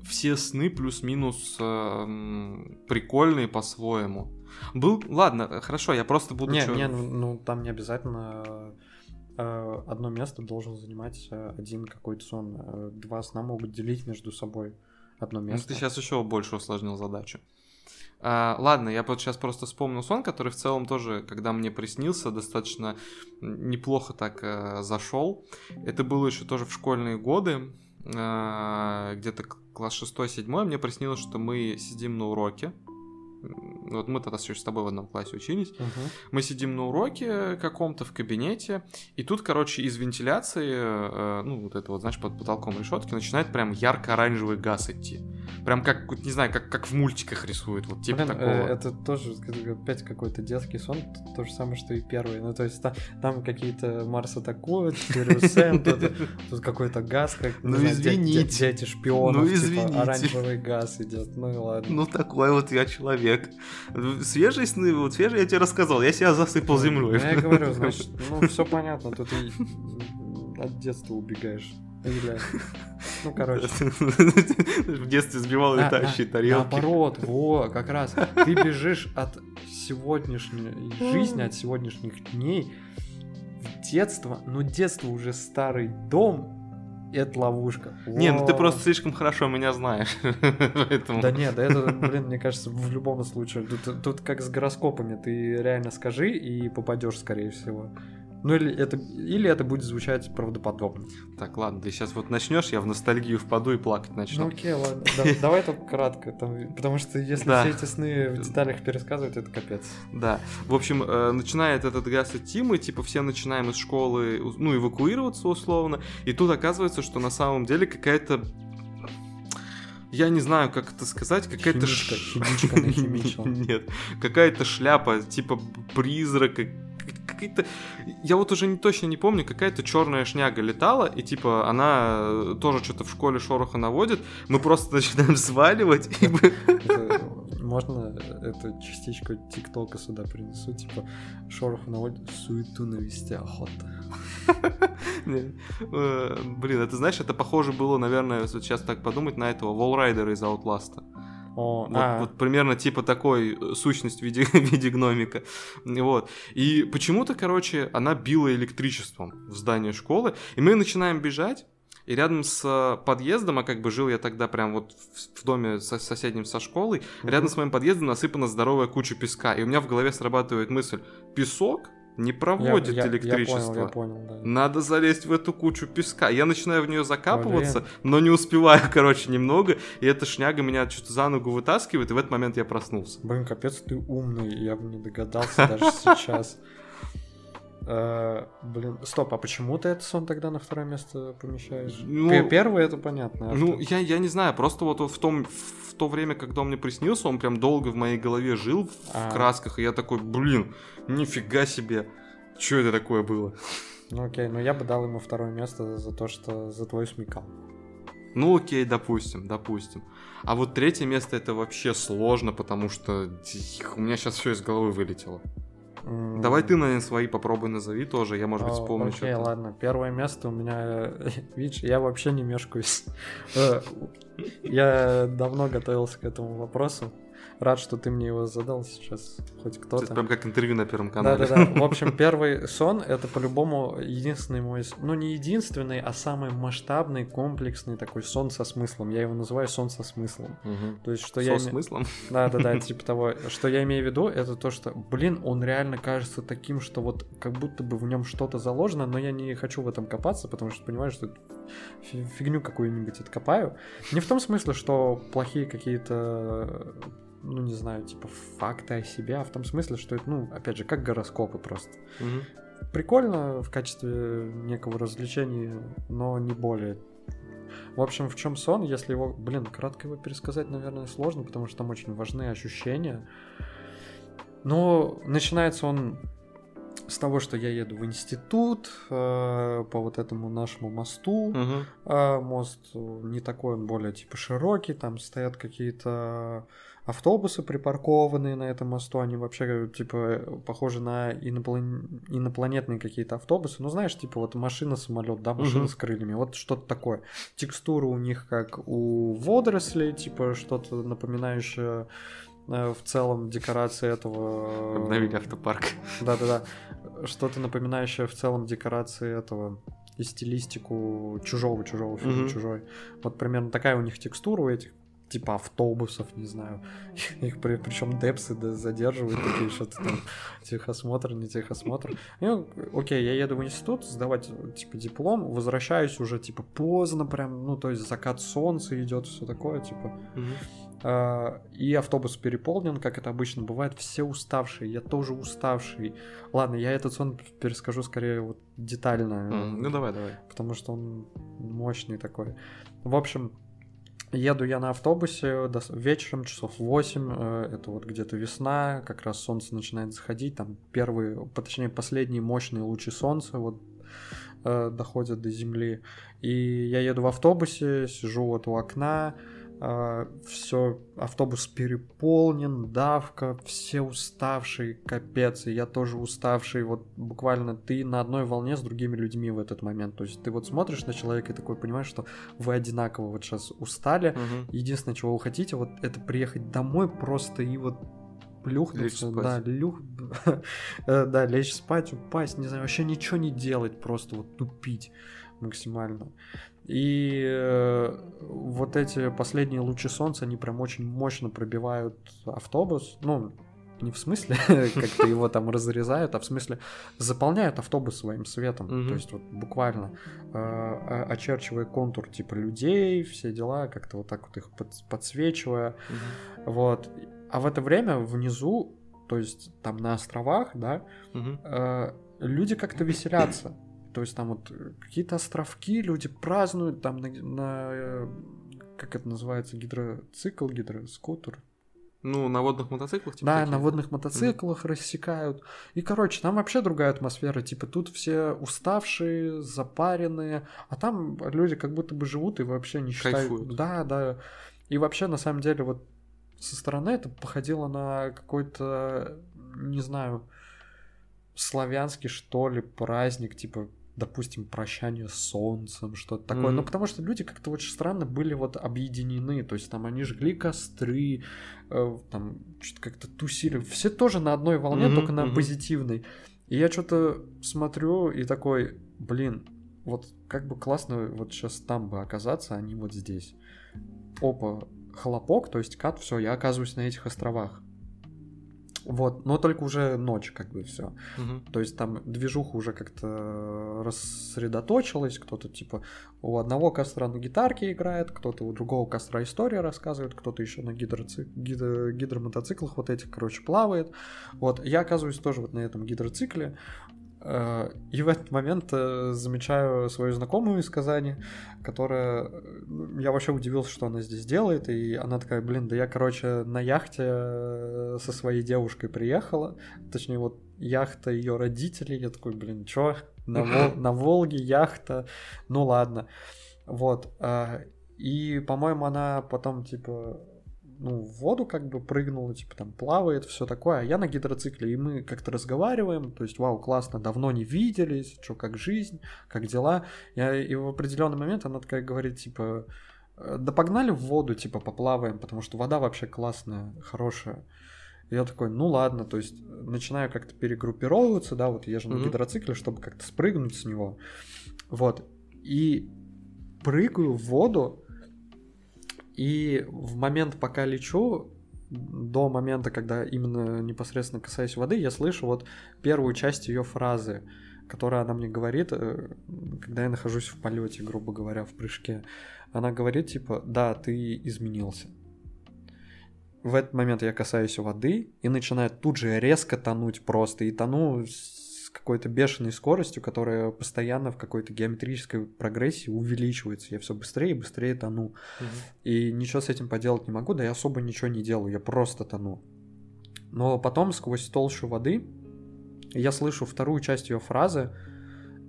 все сны плюс-минус э, прикольные по-своему. Был, ладно, хорошо, я просто буду. Не, чё... не, ну, ну там не обязательно э, одно место должен занимать э, один какой-то сон. Э, два сна могут делить между собой одно место. Ну, ты сейчас еще больше усложнил задачу. А, ладно, я вот сейчас просто вспомнил сон, который в целом тоже, когда мне приснился, достаточно неплохо так э, зашел. Это было еще тоже в школьные годы, э, где-то класс 6-7, мне приснилось, что мы сидим на уроке, вот мы тогда с тобой в одном классе учились. Uh-huh. Мы сидим на уроке каком-то в кабинете, и тут, короче, из вентиляции, э, ну, вот это вот, знаешь, под потолком решетки, начинает прям ярко-оранжевый газ идти. Прям как, не знаю, как, как в мультиках рисуют, вот типа Блин, такого. Э, это тоже опять какой-то детский сон, то же самое, что и первый. Ну, то есть там, там какие-то Марс атакуют, Сэм, тут, какой-то газ, как, ну, извините. дети шпионов, ну, извините. типа оранжевый газ идет, ну и ладно. Ну, такой вот я человек. Свежие сны, вот свежие я тебе рассказал, я себя засыпал землей. Ну, я говорю, значит, ну, все понятно, тут и от детства убегаешь. Или... Ну, короче. В детстве сбивал летающие тарелки. Наоборот, во, как раз. Ты бежишь от сегодняшней жизни, от сегодняшних дней в детство, но детство уже старый дом, это ловушка. Не, ну ты просто слишком хорошо меня знаешь. Поэтому... Да нет, да это, блин, мне кажется, в любом случае. Тут, тут как с гороскопами. Ты реально скажи и попадешь, скорее всего. Ну или это, или это будет звучать правдоподобно. Так, ладно, ты сейчас вот начнешь, я в ностальгию впаду и плакать начну. Ну окей, ладно. давай только кратко, потому что если все эти сны в деталях пересказывать, это капец. Да. В общем, э, начинает этот газ идти, мы типа все начинаем из школы, ну, эвакуироваться условно, и тут оказывается, что на самом деле какая-то я не знаю, как это сказать, какая-то... Химичка, химичка Нет, какая-то шляпа, типа призрака, какая-то... Я вот уже не, точно не помню, какая-то черная шняга летала, и типа она э, тоже что-то в школе шороха наводит. Мы просто начинаем сваливать. И... Можно эту частичку ТикТока сюда принесу, типа шорох наводит, суету навести охота. Э, блин, это знаешь, это похоже было, наверное, сейчас так подумать, на этого Волрайдера из Outlast. О, вот, а. вот примерно типа такой э, сущность в виде, в виде гномика. Вот. И почему-то, короче, она била электричеством в здание школы. И мы начинаем бежать. И рядом с э, подъездом, а как бы жил я тогда прям вот в, в доме со, соседним со школой, mm-hmm. рядом с моим подъездом насыпана здоровая куча песка. И у меня в голове срабатывает мысль, песок не проводит я, электричество. Я, я понял, я понял, да. Надо залезть в эту кучу песка. Я начинаю в нее закапываться, Блин. но не успеваю, короче, немного. И эта шняга меня что-то за ногу вытаскивает, и в этот момент я проснулся. Блин, капец, ты умный. Я бы не догадался даже сейчас. Uh, блин, стоп, а почему ты этот сон тогда на второе место помещаешь? Ну, Первый это понятно. А ну, я, я не знаю, просто вот в том в то время, когда он мне приснился, он прям долго в моей голове жил в, а. в красках, и я такой, блин, нифига себе, что это такое было? Ну окей, но я бы дал ему второе место за то, что за твою смекалку. Ну окей, допустим, допустим. А вот третье место это вообще сложно, потому что у меня сейчас все из головы вылетело. Mm. Давай ты, наверное, свои попробуй назови тоже, я, может быть, вспомню Окей, okay, ладно. Первое место у меня... Видишь, я вообще не мешкаюсь. Э, я давно готовился к этому вопросу. Рад, что ты мне его задал сейчас, хоть кто-то. Это прям как интервью на Первом канале. Да-да-да. В общем, первый сон — это по-любому единственный мой... Ну, не единственный, а самый масштабный, комплексный такой сон со смыслом. Я его называю сон со смыслом. Мгм. То есть, что Со я... име- смыслом? Да-да-да, типа того. Что я имею в виду, это то, что, блин, он реально кажется таким, что вот как будто бы в нем что-то заложено, но я не хочу в этом копаться, потому что понимаю, что фи- фигню какую-нибудь откопаю. Не в том смысле, что плохие какие-то, ну не знаю, типа факты о себе, а в том смысле, что это, ну, опять же, как гороскопы просто. Мгм. Прикольно в качестве некого развлечения, но не более. В общем, в чем сон, если его, блин, кратко его пересказать, наверное, сложно, потому что там очень важны ощущения. Но начинается он с того, что я еду в институт э, по вот этому нашему мосту. Мгм. А мост э, не такой, он более типа широкий, там стоят какие-то автобусы припаркованные на этом мосту, они вообще э, типа похожи на иноплан- инопланетные какие-то автобусы. Ну знаешь, типа вот машина, самолет, да, машина Мгм. с крыльями, вот что-то такое. Текстура у них как у водорослей, типа что-то напоминающее э, в целом декорации этого... Обновили автопарк. Да-да-да. Что-то напоминающее в целом декорации этого и стилистику чужого чужого фильма Мгм. чужой. Вот примерно такая у них текстура у этих типа автобусов, не знаю. Их при, причем депсы да, задерживают такие что-то там техосмотр, не техосмотр. Ну, окей, я еду в институт сдавать типа диплом, возвращаюсь уже типа поздно прям, ну то есть закат солнца идет, все такое типа. А, И автобус переполнен, как это обычно бывает, все уставшие, я тоже уставший. Ладно, я этот сон перескажу скорее вот детально, М, Ну давай, давай. потому что он мощный такой. В общем, еду я на автобусе до вечером, часов 8, э, это вот где-то весна, как раз солнце начинает заходить, там первые, точнее последние мощные лучи солнца вот э, доходят до земли. И я еду в автобусе, сижу вот у окна, все, автобус переполнен, давка, все уставшие, капец, и я тоже уставший, вот буквально ты на одной волне с другими людьми в этот момент, то есть ты вот смотришь на человека и такой понимаешь, что вы одинаково вот сейчас устали, Мгм. единственное, чего вы хотите, вот это приехать домой просто и вот плюхнуться, да, люх, э, да, лечь спать, упасть, не знаю, вообще ничего не делать, просто вот тупить максимально. И э, вот эти последние лучи солнца, они прям очень мощно пробивают автобус, ну, не в смысле, как-то его там разрезают, а в смысле заполняют автобус своим светом. Мгм. То есть вот буквально э, очерчивая контур типа людей, все дела, как-то вот так вот их под- подсвечивая. Мгм. Вот. А в это время внизу, то есть там на островах, да, Мгм. э, люди как-то веселятся. То есть там вот э, какие-то островки, люди празднуют, там на, на, э, как это называется, гидроцикл, гидроскутер. Ну, на водных мотоциклах, типа да, такие? на водных мотоциклах рассекают. И, короче, там вообще другая атмосфера. Типа тут все уставшие, запаренные, а там люди как будто бы живут и вообще не считают. Кайфуют. Да, да. И вообще, на самом деле, вот со стороны это походило на какой-то, не знаю, славянский, что ли, праздник, типа, допустим, прощание с солнцем, что-то такое. Мгм. Ну, потому что люди как-то очень странно были вот объединены. То есть там они жгли костры, э, там что-то как-то тусили. Все тоже на одной волне, Мгм, только на мгм. позитивной. И я что-то смотрю и такой, блин, вот как бы классно вот сейчас там бы оказаться, а не вот здесь. Опа, хлопок, то есть кат, все, я оказываюсь на этих островах. Вот, но только уже ночь, как бы все. Мгм. То есть там движуха уже как-то рассредоточилась, кто-то типа у одного костра на гитарке играет, кто-то у другого костра история рассказывает, кто-то еще на гидроци... гидро... гидромотоциклах вот этих, короче, плавает. Вот, я оказываюсь тоже вот на этом гидроцикле, и в этот момент э, замечаю свою знакомую из Казани, которая... э, ну, Я вообще удивился, что она здесь делает, и она такая, блин, да я, короче, на яхте э, со своей девушкой приехала, точнее, вот яхта ее родителей, я такой, блин, чё, на, Вол- на Волге яхта, ну ладно, вот, и, по-моему, она потом, типа, ну, в воду как бы прыгнула, типа, там, плавает, все такое, а я на гидроцикле, и мы как-то разговариваем, то есть, вау, классно, давно не виделись, что, как жизнь, как дела, Я- и в определенный момент она такая говорит, типа, э, да погнали в воду, типа, поплаваем, потому что вода вообще классная, хорошая. Я такой, ну ладно, то есть начинаю как-то перегруппировываться, да, вот езжу на Мгм. гидроцикле, чтобы как-то спрыгнуть с него. Вот. И прыгаю в воду, и в момент, пока лечу, до момента, когда именно непосредственно касаюсь воды, я слышу вот первую часть ее фразы, которую она мне говорит, э, когда я нахожусь в полете, грубо говоря, в прыжке. Она говорит типа, да, ты изменился. В этот момент я касаюсь воды и начинаю тут же резко тонуть просто. И тону какой-то бешеной скоростью, которая постоянно в какой-то геометрической прогрессии увеличивается. Я все быстрее и быстрее тону. И ничего с этим поделать не могу, да я особо ничего не делаю, я просто тону. Но потом сквозь толщу воды я слышу вторую часть ее фразы.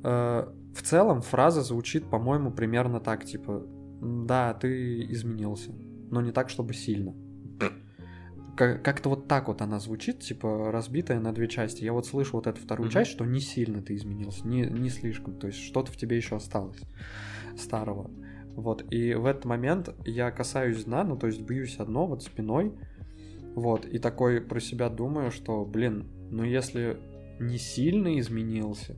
Э, В целом фраза звучит, по-моему, примерно так, типа, да, ты изменился, но не так, чтобы сильно. Ка- Как-то вот так вот она звучит, типа, разбитая на две части. Я вот слышу вот эту вторую Мгм. часть, что не сильно ты изменился, не, не слишком, то есть что-то в тебе еще осталось старого. Вот, и в этот момент я касаюсь дна, ну, то есть бьюсь одно вот спиной, вот, и такой про себя думаю, что, блин, ну, если не сильно изменился,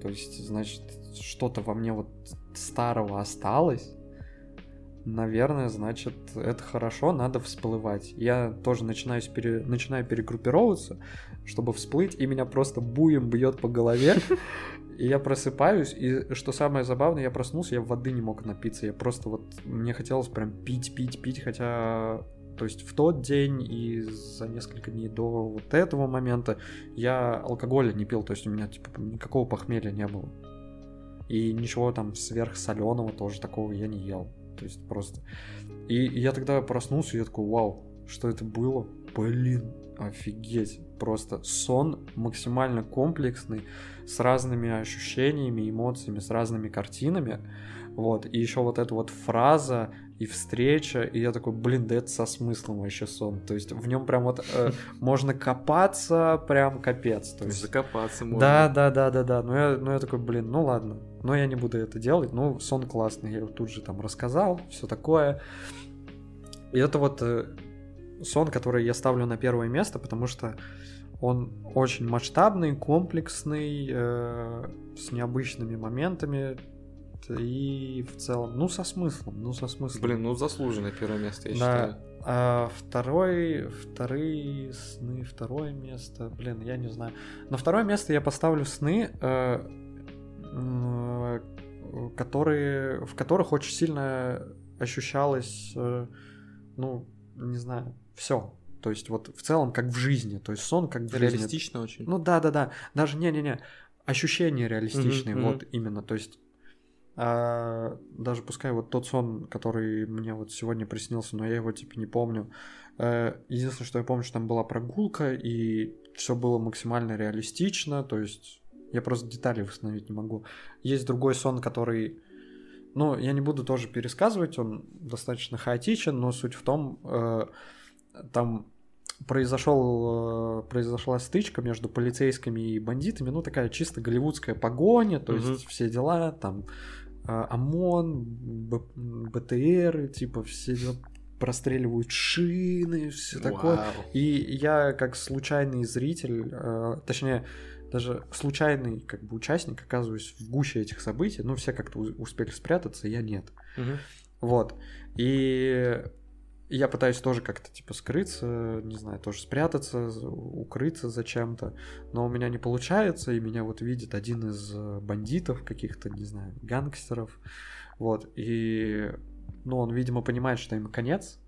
то есть, значит, что-то во мне вот старого осталось, наверное, значит, это хорошо, надо всплывать. Я тоже начинаю, пере... начинаю перегруппировываться, чтобы всплыть, и меня просто буем бьет по голове. И я просыпаюсь, и что самое забавное, я проснулся, я воды не мог напиться. Я просто вот, мне хотелось прям пить, пить, пить, хотя... То есть в тот день и за несколько дней до вот этого момента я алкоголя не пил, то есть у меня типа никакого похмелья не было. И ничего там сверхсоленого тоже такого я не ел. То есть просто... И, я тогда проснулся, и я такой, вау, что это было? Блин, офигеть. Просто сон максимально комплексный, с разными ощущениями, эмоциями, с разными картинами. Вот, и еще вот эта вот фраза и встреча, и я такой, блин, да это со смыслом вообще сон. То есть в нем прям вот э, можно копаться, прям капец. То есть Закопаться можно. да, да, да, да, да. Но я, ну я такой, блин, ну ладно. Но я не буду это делать. Ну, сон классный. Я его тут же там рассказал, все такое. И это вот э, сон, который я ставлю на первое место, потому что он очень масштабный, комплексный, э, с необычными моментами и в целом, ну, со смыслом, ну, со смыслом. Блин, ну заслуженное первое место, я Да. считаю. А второй, вторые сны, второе место, блин, я не знаю. На второе место я поставлю сны, э, м, которые, в которых очень сильно ощущалось, э, ну, не знаю, все. То есть вот в целом как в жизни, то есть сон как в жизни. Реалистично очень. Ну да, да, да. Даже не-не-не. Ощущения реалистичные, мгм. вот именно. То есть а, даже пускай вот тот сон, который мне вот сегодня приснился, но я его типа не помню. Э, единственное, что я помню, что там была прогулка, и все было максимально реалистично. То есть я просто детали восстановить не могу. Есть другой сон, который. Ну, я не буду тоже пересказывать, он достаточно хаотичен, но суть в том, э, там произошел, э, произошла стычка между полицейскими и бандитами, ну такая чисто голливудская погоня, то Мгм. есть все дела, там э, ОМОН, Б- БТР, типа все дела, простреливают шины, все такое. Вау. И я как случайный зритель, э, точнее даже случайный как бы участник оказываюсь в гуще этих событий, ну все как-то успели спрятаться, я нет. Мгм. Вот. И я пытаюсь тоже как-то типа скрыться, не знаю, тоже спрятаться, укрыться зачем-то, но у меня не получается, и меня вот видит один из э, бандитов каких-то, не знаю, гангстеров, вот, и, ну, он, видимо, понимает, что им конец,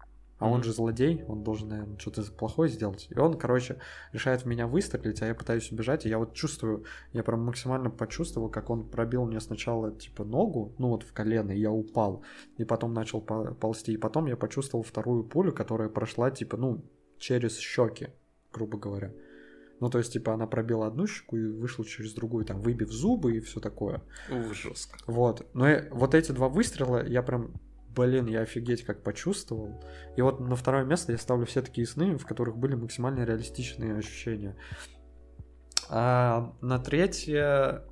а он же злодей, он должен, наверное, что-то плохое сделать. И он, короче, решает в меня выстрелить, а я пытаюсь убежать, и я вот чувствую, я прям максимально почувствовал, как он пробил мне сначала, типа, ногу, ну вот в колено, и я упал, и потом начал по- ползти, и потом я почувствовал вторую пулю, которая прошла, типа, ну, через щеки, грубо говоря. Ну, то есть, типа, она пробила одну щеку и вышла через другую, там, выбив зубы и все такое. Ух, жестко. Вот. Но я- вот эти два выстрела я прям, блин, я офигеть как почувствовал. И вот на второе место я ставлю все такие сны, в которых были максимально реалистичные ощущения. А на третье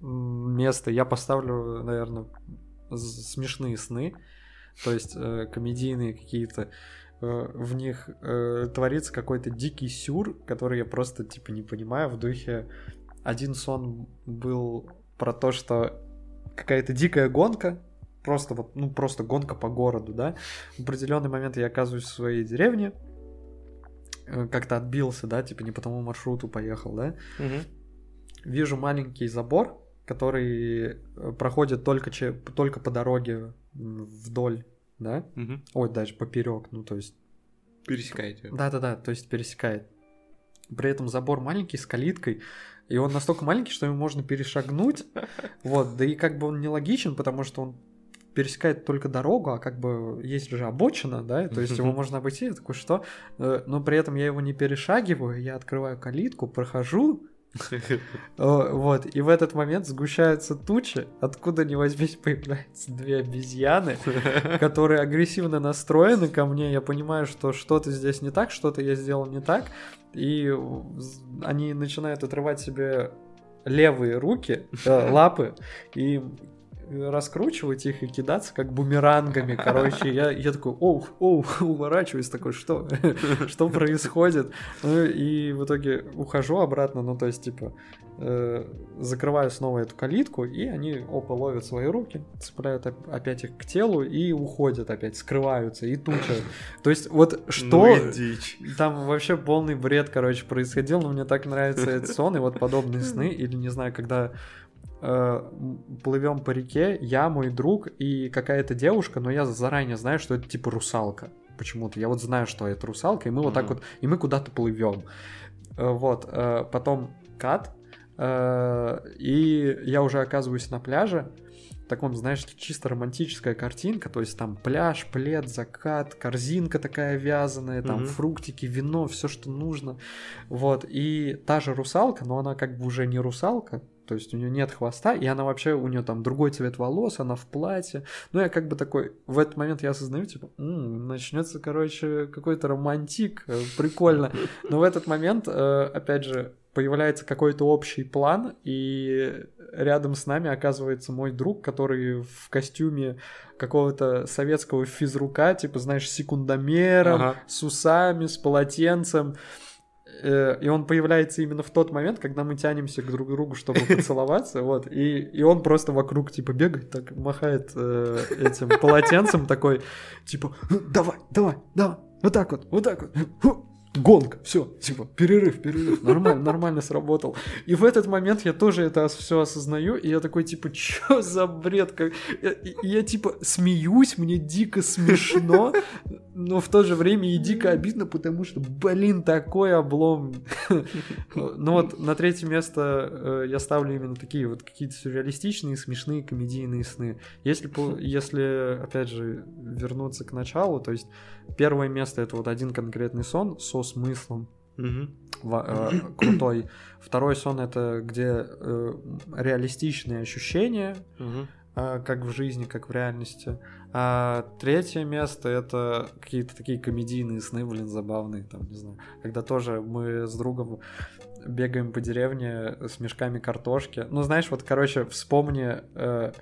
место я поставлю, наверное, смешные сны. То есть э, комедийные какие-то э, в них э, творится какой-то дикий сюр, который я просто типа не понимаю в духе. Один сон был про то, что какая-то дикая гонка, просто вот, ну, просто гонка по городу, да. В определенный момент я оказываюсь в своей деревне, э, как-то отбился, да, типа не по тому маршруту поехал, да. Угу. Вижу маленький забор, который э, проходит только, че- только по дороге вдоль, да. Мгм. Ой, даже поперек, ну, то есть Пересекаете. да-да-да, то есть пересекает. При этом забор маленький с калиткой, и он настолько маленький, что его можно перешагнуть. Вот, да и как бы он нелогичен, потому что он пересекает только дорогу, а как бы есть же обочина, да, то есть его можно обойти, я такой, что? Э, Но при этом я его не перешагиваю, я открываю калитку, прохожу, э, вот, и в этот момент сгущаются тучи, откуда ни возьмись появляются две обезьяны, которые агрессивно настроены ко мне, я понимаю, что что-то здесь не так, что-то я сделал не так, и они начинают отрывать себе левые руки, э, лапы, и раскручивать их и кидаться как бумерангами, короче, я, я такой, оу, оу, уворачиваюсь, такой, что, что происходит, ну и в итоге ухожу обратно, ну то есть, типа, э, закрываю снова эту калитку, и они, опа, ловят свои руки, цепляют оп- опять их к телу и уходят опять, скрываются, и туча. То есть вот что... Ну дичь. Там вообще полный бред, короче, происходил, но мне так нравится этот сон и вот подобные сны, или не знаю, когда плывем по реке, я, мой друг и какая-то девушка, но я заранее знаю, что это типа русалка. Почему-то я вот знаю, что это русалка, и мы вот так вот, и мы куда-то плывем. Э, Вот, э, потом кат, э, и я уже оказываюсь на пляже, таком, знаешь, чисто романтическая картинка, то есть там пляж, плед, закат, корзинка такая вязаная, там Мгм. фруктики, вино, все, что нужно. Вот, и та же русалка, но она как бы уже не русалка, то есть у нее нет хвоста, и она вообще, у нее там другой цвет волос, она в платье. Ну, я как бы такой, в этот момент я осознаю, типа, «М, начнется, короче, какой-то романтик, э, прикольно. Но в этот момент, э, опять же, появляется какой-то общий план, и рядом с нами оказывается мой друг, который в костюме какого-то советского физрука, типа, знаешь, секундомером, Ага. с усами, с полотенцем. Э, И он появляется именно в тот момент, когда мы тянемся к друг другу, чтобы поцеловаться, вот, и, и он просто вокруг, типа, бегает, так, махает э, этим полотенцем, такой, типа, «Ну, давай, давай, давай, вот так вот, вот так вот, Гонка, все, типа, перерыв, перерыв, нормально, нормально сработал. И в этот момент я тоже это все осознаю, и я такой, типа, чё за бред? Как... Я, я, типа, смеюсь, мне дико смешно, но в то же время и дико обидно, потому что, блин, такой облом. Ну вот на третье место э, я ставлю именно такие вот какие-то сюрреалистичные, смешные комедийные сны. Если, если, опять же, вернуться к началу, то есть первое место это вот один конкретный сон со смыслом ва- э, крутой. Второй сон это где э, реалистичные ощущения, а, как в жизни, как в реальности. А третье место это какие-то такие комедийные сны, блин, забавные, там, не знаю. Когда тоже мы с другом бегаем по деревне с мешками картошки. Ну, знаешь, вот, короче, вспомни э,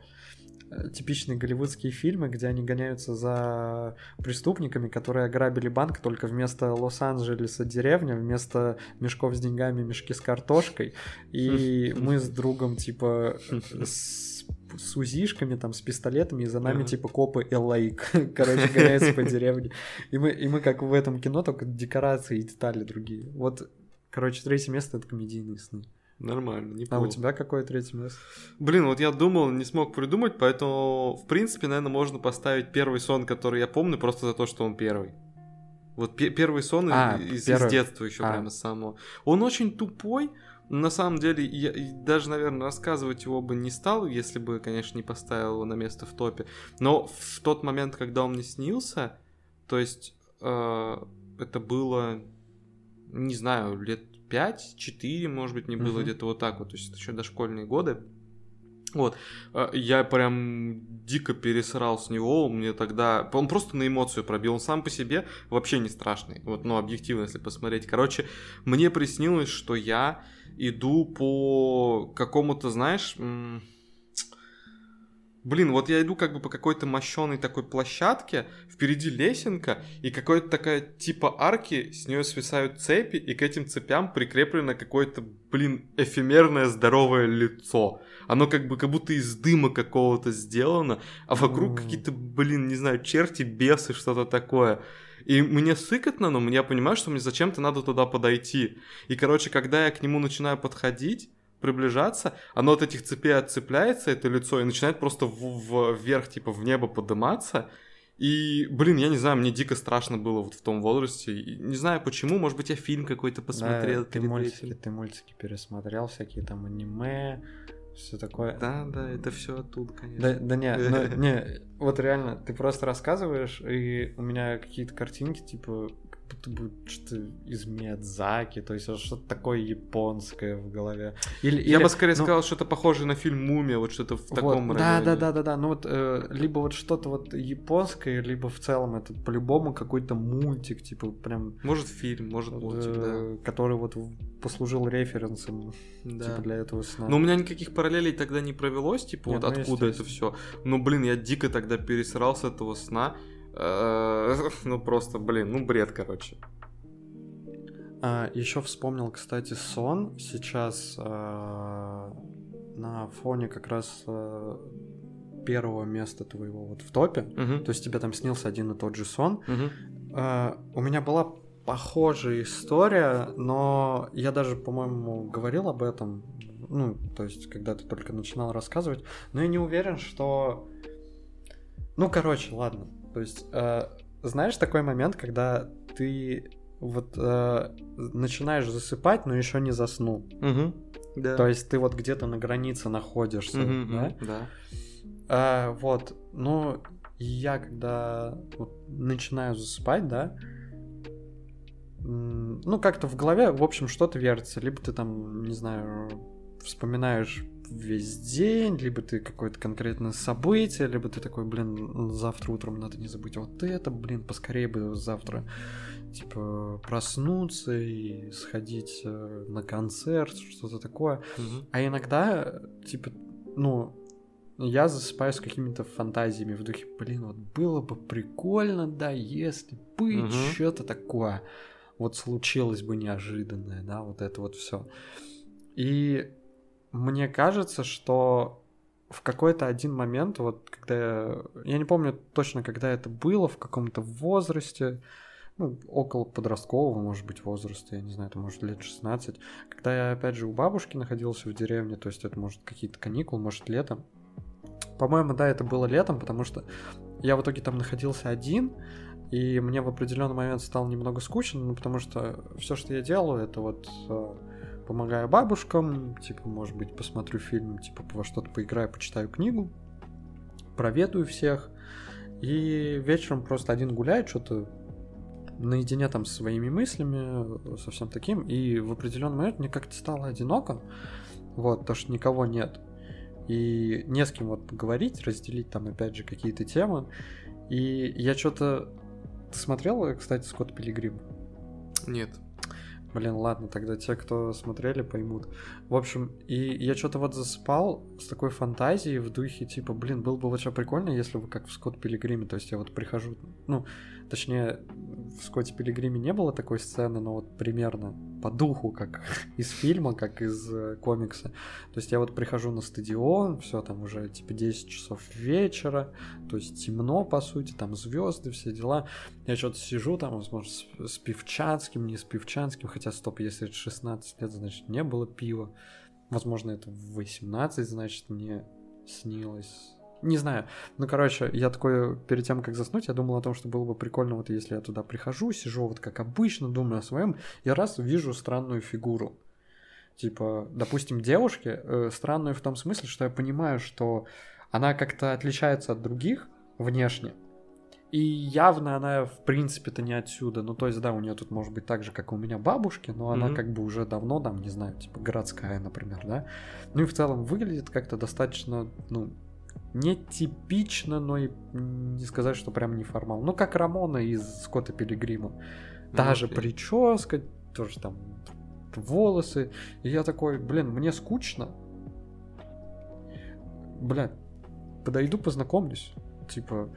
типичные голливудские фильмы, где они гоняются за преступниками, которые ограбили банк, только вместо Лос-Анджелеса деревня, вместо мешков с деньгами мешки с картошкой. И мы с другом, типа, с с узишками, там, с пистолетами, и за нами, типа, копы LA, короче, гоняются по деревне. И мы, и мы, как в этом кино, только декорации и детали другие. Вот, короче, третье место — это комедийные сны. Нормально, А неплохо. у тебя какое третье место? Блин, вот я думал, не смог придумать, поэтому, в принципе, наверное, можно поставить первый сон, который я помню, просто за то, что он первый. Вот пе- первый сон А, из, из первый. детства еще А. прямо самого. Он очень тупой, на самом деле, я даже, наверное, рассказывать его бы не стал, если бы, конечно, не поставил его на место в топе. Но в тот момент, когда он мне снился, то есть э, это было, не знаю, лет 5-4, может быть, не было Мгм. где-то вот так вот, то есть это еще дошкольные годы. Вот, э, я прям дико пересрал с него, мне тогда... Он просто на эмоцию пробил, он сам по себе вообще не страшный, вот, ну, объективно, если посмотреть. Короче, мне приснилось, что я иду по какому-то, знаешь, Блин, вот я иду как бы по какой-то мощеной такой площадке, впереди лесенка, и какая-то такая типа арки, с нее свисают цепи, и к этим цепям прикреплено какое-то, блин, эфемерное здоровое лицо. Оно как бы как будто из дыма какого-то сделано, а вокруг М. какие-то, блин, не знаю, черти, бесы, что-то такое. И мне сыкотно, но я понимаю, что мне зачем-то надо туда подойти. И, короче, когда я к нему начинаю подходить, приближаться, оно от этих цепей отцепляется, это лицо, и начинает просто в- в- вверх, типа, в небо подниматься. И, блин, я не знаю, мне дико страшно было вот в том возрасте. И не знаю почему, может быть, я фильм какой-то посмотрел Да, ты мультики, этим. ты мультики пересмотрел, всякие там аниме, все такое. Да, да, это все оттуда, конечно. Да, да не, ну, не, вот реально, ты просто рассказываешь, и у меня какие-то картинки, типа, будто бы что-то из Миядзаки, то есть вот что-то такое японское в голове. Или, Я или- бы скорее ну, сказал, что-то похожее на фильм Мумия, вот что-то в вот, таком да, районе. да, да, да, да. Ну вот э, либо вот что-то вот японское, либо в целом это по-любому какой-то мультик, типа прям, Может фильм, может мультик, да. э, который вот послужил референсом да. типа для этого сна. Но у меня никаких параллелей тогда не провелось, типа, Нет, вот ну, откуда это все. Ну, блин, я дико тогда пересрал с этого сна. Э, Ну, просто, блин, ну, бред, короче. А, еще вспомнил, кстати, сон сейчас а, на фоне как раз а, первого места твоего вот в топе. Мгм, То есть тебе там снился один и тот же сон. мгм. А, у меня была похожая история, но я даже, по-моему, говорил об этом. Ну, то есть, когда ты только начинал рассказывать. Но я не уверен, что... Ну, короче, ладно. То есть, э, знаешь такой момент, когда ты вот э, начинаешь засыпать, но еще не заснул. Мгм. Да. То есть ты вот где-то на границе находишься, Мгм, да? Да. А, вот, ну, я когда вот начинаю засыпать, да, ну, как-то в голове, в общем, что-то вертится. Либо ты там, не знаю, вспоминаешь весь день, либо ты какое-то конкретное событие, либо ты такой, блин, завтра утром надо не забыть вот это, блин, поскорее бы завтра, типа, проснуться и сходить э, на концерт, что-то такое. Мгм. А иногда, типа, ну, я засыпаю с какими-то фантазиями в духе, блин, вот было бы прикольно, да, если бы Мгм. что-то такое вот случилось бы неожиданное, да, вот это вот все. И мне кажется, что в какой-то один момент, вот когда я, я не помню точно, когда это было, в каком-то возрасте, ну, около подросткового, может быть, возраста, я не знаю, это может лет 16, когда я, опять же, у бабушки находился в деревне, то есть это, может, какие-то каникулы, может, летом. По-моему, да, это было летом, потому что я в итоге там находился один, и мне в определенный момент стало немного скучно, ну, потому что все, что я делаю, это вот э, помогаю бабушкам, типа, может быть, посмотрю фильм, типа, во что-то поиграю, почитаю книгу, проведаю всех, и вечером просто один гуляет, что-то наедине там со своими мыслями, со всем таким, и в определенный момент мне как-то стало одиноко, вот, потому что никого нет, и не с кем вот поговорить, разделить там опять же какие-то темы, и я что-то... Ты смотрел, кстати, Скотт Пилигрим? Нет. Блин, ладно, тогда те, кто смотрели, поймут. В общем, и я что-то вот засыпал с такой фантазией в духе, типа, блин, было бы вообще прикольно, если бы как в Скотт Пилигриме, то есть я вот прихожу, ну, точнее, в Скотте Пилигриме не было такой сцены, но вот примерно по духу, как из фильма, как из э, комикса. То есть я вот прихожу на стадион, все там уже типа 10 часов вечера, то есть темно, по сути, там звезды, все дела. Я что-то сижу там, возможно, с, с Пивчанским, не с Пивчанским, хотя, стоп, если это 16 лет, значит, не было пива. Возможно, это в 18, значит, мне снилось. Не знаю. Ну, короче, я такой, перед тем, как заснуть, я думал о том, что было бы прикольно, вот если я туда прихожу, сижу вот как обычно, думаю о своем, и раз вижу странную фигуру. Типа, допустим, девушки, э, странную в том смысле, что я понимаю, что она как-то отличается от других внешне, и явно она, в принципе-то, не отсюда. Ну, то есть, да, у нее тут может быть так же, как и у меня бабушки, но она Мгм. как бы уже давно там, не знаю, типа городская, например, да. Ну и в целом выглядит как-то достаточно, ну, нетипично, но и не сказать, что прям неформал. Ну, как Рамона из Скотта Пилигрима. Та Ну, же окей. прическа, тоже там волосы. И я такой, блин, мне скучно. Бля, подойду, познакомлюсь. Типа,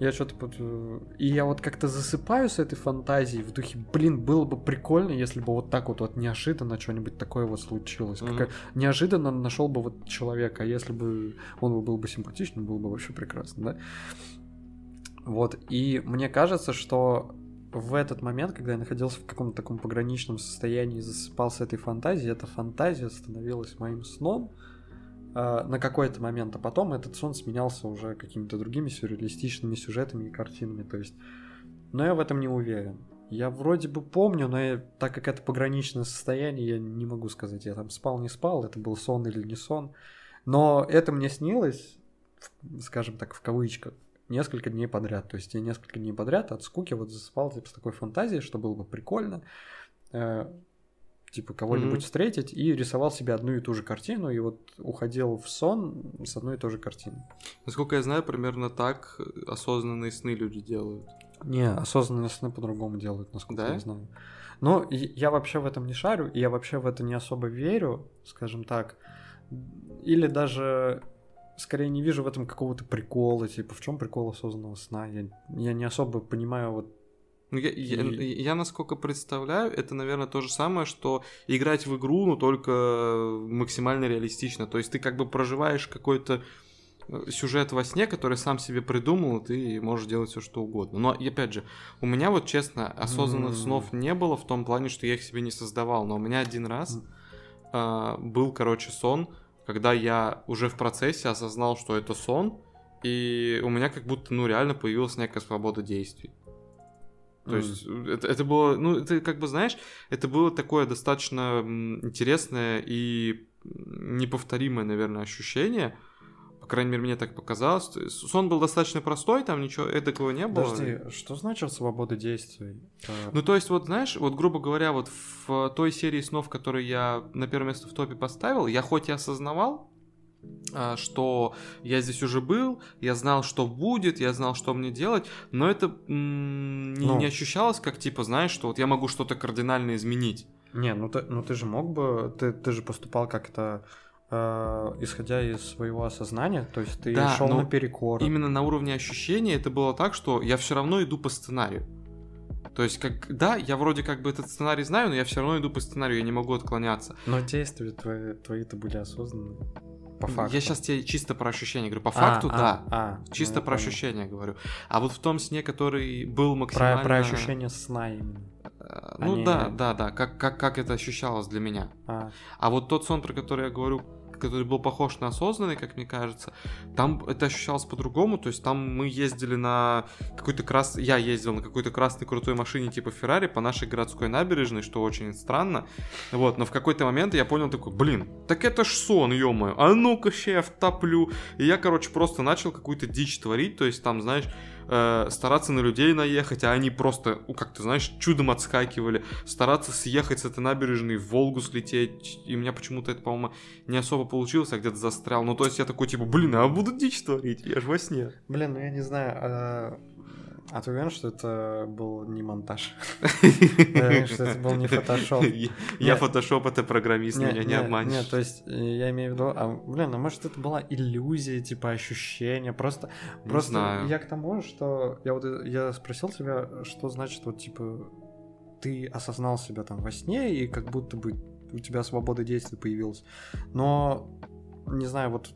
я что-то под... э, И я вот как-то засыпаю с этой фантазией в духе, блин, было бы прикольно, если бы вот так вот, вот неожиданно что-нибудь такое вот случилось. Мгм. Какая- Неожиданно нашел бы вот человека, а если бы он был бы симпатичным, было бы вообще прекрасно, да? Вот, и мне кажется, что в этот момент, когда я находился в каком-то таком пограничном состоянии и засыпал с этой фантазией, эта фантазия становилась моим сном на какой-то момент, а потом этот сон сменялся уже какими-то другими сюрреалистичными сюжетами и картинами, то есть... Но я в этом не уверен. Я вроде бы помню, но я- так как это пограничное состояние, я не могу сказать, я там спал, не спал, это был сон или не сон. Но это мне снилось, скажем так, в кавычках, несколько дней подряд. То есть я несколько дней подряд от скуки вот засыпал типа, с такой фантазией, что было бы прикольно. Типа кого-нибудь Мгм. встретить и рисовал себе одну и ту же картину, и вот уходил в сон с одной и той же картиной. Насколько я знаю, примерно так осознанные сны люди делают. Не, осознанные сны по-другому делают, насколько Да? я знаю. Но и- я вообще в этом не шарю, и я вообще в это не особо верю, скажем так. Или даже скорее не вижу в этом какого-то прикола, типа в чем прикол осознанного сна. Я, я не особо понимаю вот Ну, я, я, И- я, насколько представляю, это, наверное, то же самое, что играть в игру, но только максимально реалистично. То есть ты как бы проживаешь какой-то э, сюжет во сне, который сам себе придумал, и ты можешь делать все что угодно. Но, и опять же, у меня вот, честно, осознанных М. снов не было в том плане, что я их себе не создавал. Но у меня один раз М. а, был, короче, сон, когда я уже в процессе осознал, что это сон, и у меня как будто, ну, реально появилась некая свобода действий. То М. есть это, это было, ну, это как бы, знаешь, это было такое достаточно интересное и неповторимое, наверное, ощущение. По крайней мере, мне так показалось. Сон был достаточно простой, там ничего такого не было. Подожди, что значит свобода действий? Э, Ну, то есть, вот, знаешь, вот, грубо говоря, вот в той серии снов, которые я на первое место в топе поставил, я хоть и осознавал, что я здесь уже был, я знал, что будет, я знал, что мне делать, но это м, не, Ну. не ощущалось как, типа, знаешь, что вот я могу что-то кардинально изменить. Не, ну ты, ну ты же мог бы, ты, ты же поступал как-то э, исходя из своего осознания, то есть ты Да, шел но наперекор. Именно на уровне ощущения это было так, что я все равно иду по сценарию. То есть, как, да, я вроде как бы этот сценарий знаю, но я все равно иду по сценарию, я не могу отклоняться. Но действия твои, твои-то были осознанные. По факту. Я сейчас тебе чисто про ощущения говорю. По А, факту, а, да. а, ну, Чисто я про понял. ощущения говорю. А вот в том сне, который был Про, максимально... про ощущение сна именно. э, Ну Они- да, да, да. Как, как, как это ощущалось для меня. А, А вот тот сон, про который я говорю, который был похож на осознанный, как мне кажется, там это ощущалось по-другому. То есть там мы ездили на какой-то крас... Я ездил на какой-то красной крутой машине типа Феррари по нашей городской набережной, что очень странно. Вот, но в какой-то момент я понял такой, блин, так это ж сон, ё А ну-ка, ща я втоплю. И я, короче, просто начал какую-то дичь творить. То есть там, знаешь, э, стараться на людей наехать, а они просто, как ты знаешь, чудом отскакивали. Стараться съехать с этой набережной в Волгу слететь. И у меня почему-то это, по-моему, не особо получилось, а где-то застрял. Ну, то есть я такой, типа, блин, а буду дичь творить, я же во сне. блин, ну я не знаю, а, а ты уверен, что это был не монтаж? Что это был не фотошоп? Я- фотошоп, это программист, меня не обманешь. Нет, то есть э, я имею в виду, а, блин, а может это была иллюзия, типа ощущение, просто, просто я к тому, что я вот э, я спросил тебя, что значит вот типа ты осознал себя там во сне и как будто бы у тебя свобода действий появилась, но не знаю вот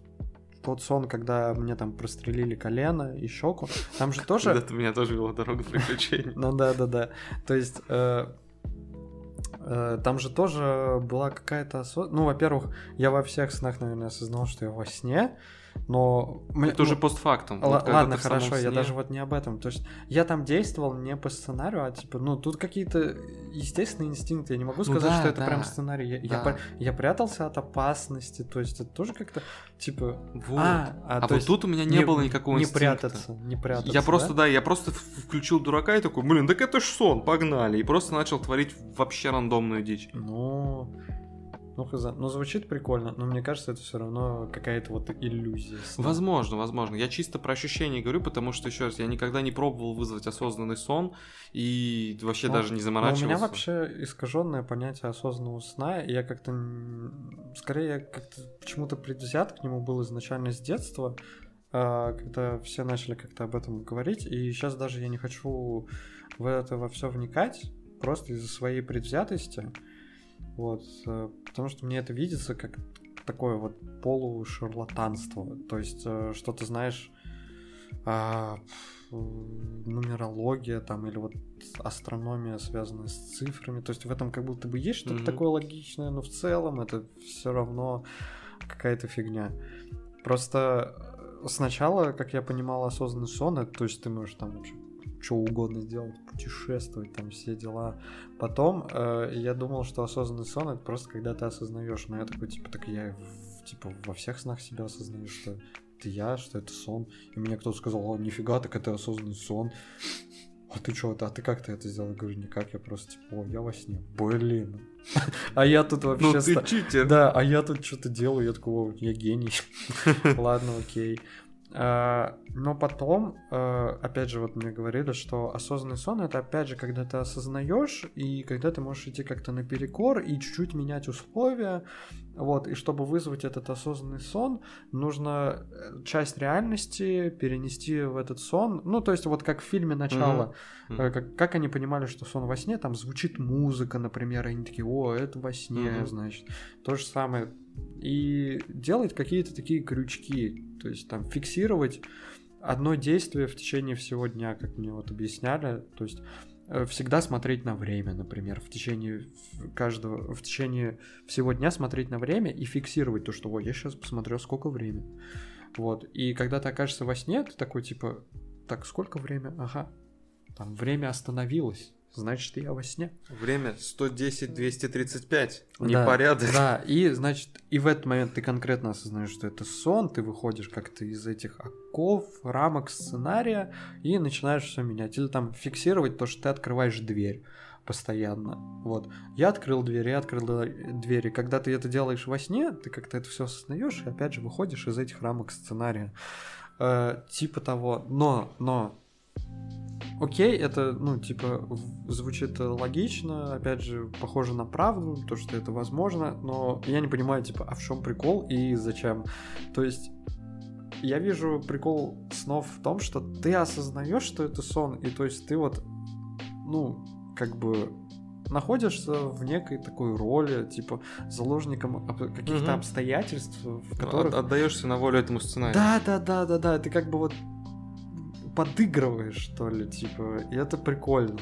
тот сон, когда мне там прострелили колено и щеку, там же тоже Это у меня тоже была дорога приключений. ну да, да, да. То есть э, э, там же тоже была какая-то Ну, во-первых, я во всех снах, наверное, осознал, что я во сне, но... мне- Это уже ну, постфактум. л- Вот ладно, хорошо, я даже вот не об этом. То есть я там действовал не по сценарию, а типа, ну, тут какие-то естественные инстинкты. Я не могу Ну сказать, да, что это да, прям сценарий. Я, я да. по- я прятался от опасности, то есть это тоже как-то, типа... Вот. А, А, то вот тут у меня не, было никакого Не инстинкта. прятаться, не прятаться, Я просто, да? да, я просто включил дурака и такой, блин, так это ж сон, погнали. И просто начал творить вообще рандомную дичь. Ну, ну, хз. Ну, звучит прикольно, но мне кажется, это все равно какая-то вот иллюзия. сна. Возможно, возможно. Я чисто про ощущения говорю, потому что, еще раз, я никогда не пробовал вызвать осознанный сон и вообще Ну, даже не Но у заморачивался. меня вообще искаженное понятие осознанного сна, и я как-то, скорее, я как-то почему-то предвзят к нему был изначально с детства. а, когда все начали как-то об этом говорить, и сейчас даже я не хочу в это во все вникать, просто из-за своей предвзятости, вот, э, потому что мне это видится как такое вот полушарлатанство, то есть э, что ты знаешь а, нумерология там или вот астрономия, связанная с цифрами. То есть в этом как будто бы есть что-то mm-hmm. такое логичное, но в целом это все равно какая-то фигня. Просто э, сначала, как я понимал, осознанный сон, это, то есть ты можешь там вообще что угодно сделать, путешествовать, там все дела. Потом э, я думал, что осознанный сон это просто когда ты осознаешь. Но я такой, типа, так я типа во всех снах себя осознаю, что это я, что это сон. И мне кто-то сказал, о, нифига, так это осознанный сон. А ты что, а ты как ты это сделал? Я говорю, никак, я просто типа, о, я во сне. Блин. А я тут вообще... Ну ты читер. Да, а я тут что-то делаю, я такой, я гений. Ладно, окей. А, но потом, а, опять же, вот мне говорили, что осознанный сон это опять же, когда ты осознаешь, и когда ты можешь идти как-то наперекор и чуть-чуть менять условия. Вот, и чтобы вызвать этот осознанный сон, нужно э, часть реальности перенести в этот сон. Ну, то есть, вот как в фильме начало, mm-hmm. как, как они понимали, что сон во сне, там звучит музыка, например, и они такие, о, это во сне, mm-hmm. значит. То же самое и делать какие-то такие крючки, то есть там фиксировать одно действие в течение всего дня, как мне вот объясняли, то есть э, всегда смотреть на время, например, в течение каждого, в течение всего дня смотреть на время и фиксировать то, что, ой, я сейчас посмотрю, сколько время. Вот, и когда ты окажешься во сне, ты такой, типа, так, сколько время? Ага, там время остановилось значит, я во сне. Время 110-235. Непорядок. Да, да, и, значит, и в этот момент ты конкретно осознаешь, что это сон, ты выходишь как-то из этих оков, рамок сценария и начинаешь все менять. Или там фиксировать то, что ты открываешь дверь постоянно. Вот. Я открыл дверь, я открыл двери. Когда ты это делаешь во сне, ты как-то это все осознаешь и опять же выходишь из этих рамок сценария. Э, типа того. Но, но окей, это, ну, типа, звучит логично, опять же, похоже на правду, то, что это возможно, но я не понимаю, типа, а в чем прикол и зачем? То есть, я вижу прикол снов в том, что ты осознаешь, что это сон, и то есть ты вот, ну, как бы находишься в некой такой роли, типа заложником каких-то угу. обстоятельств, в которых... Отдаешься на волю этому сценарию. Да, да, да, да, да. Ты как бы вот подыгрываешь, что ли, типа, и это прикольно.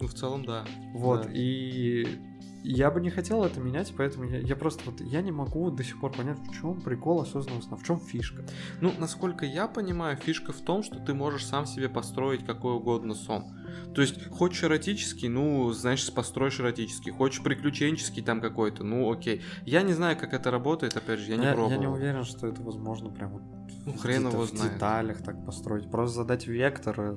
Ну, в целом, да. Вот, да. и я бы не хотел это менять, поэтому я, я просто вот я не могу до сих пор понять, в чем прикол осознанного сна, в чем фишка. Ну, насколько я понимаю, фишка в том, что ты можешь сам себе построить какой угодно сон. То есть, хочешь эротический, ну, значит, построишь эротический. Хочешь приключенческий там какой-то, ну, окей. Я не знаю, как это работает, опять же, я не я, пробовал. Я не уверен, что это возможно прям вот ну, хрен его знает. в деталях так построить. Просто задать векторы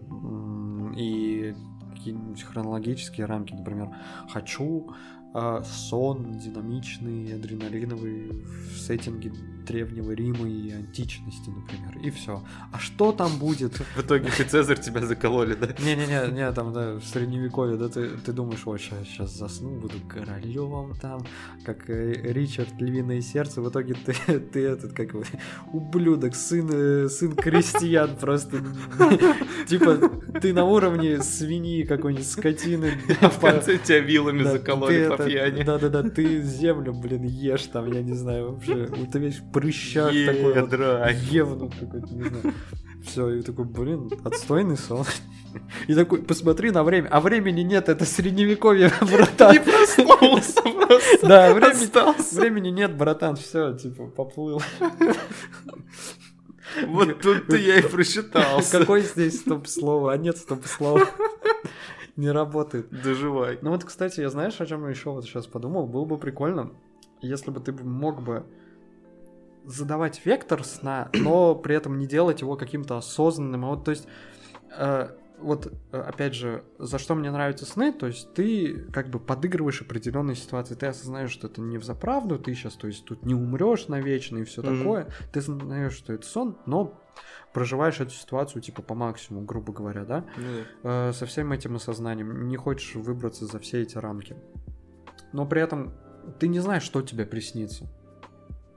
и какие-нибудь хронологические рамки, например, хочу э, сон динамичный, адреналиновый в сеттинге древнего Рима и античности, например, и все. А что там будет? В итоге ты Цезарь тебя закололи, да? Не-не-не, не там, да, в средневековье, да, ты, ты думаешь, вот сейчас, сейчас засну, буду королем там, как э, Ричард, львиное сердце, в итоге ты, ты этот, как вы, ублюдок, сын, э, сын крестьян просто, типа, ты на уровне свиньи какой-нибудь, скотины. А в конце тебя вилами закололи пьяни. Да-да-да, ты землю, блин, ешь там, я не знаю, вообще, у тебя прыщак такой вот, евнух какой-то, не знаю. Все, и такой, блин, отстойный сон. И такой, посмотри на время. А времени нет, это средневековье, братан. Не проснулся просто. Да, времени, времени нет, братан, все, типа, поплыл. Вот тут-то я и просчитался. Какой здесь стоп-слово? А нет стоп-слова. Не работает. Доживай. Ну вот, кстати, я знаешь, о чем я еще вот сейчас подумал? Было бы прикольно, если бы ты мог бы задавать вектор сна, но при этом не делать его каким-то осознанным. А вот, то есть, э, вот, э, опять же, за что мне нравятся сны, то есть ты как бы подыгрываешь определенные ситуации, ты осознаешь, что это не в заправду, ты сейчас, то есть, тут не умрешь навечно и все mm-hmm. такое, ты осознаешь, что это сон, но проживаешь эту ситуацию типа по максимуму, грубо говоря, да, mm-hmm. э, со всем этим осознанием, не хочешь выбраться за все эти рамки, но при этом ты не знаешь, что тебе приснится.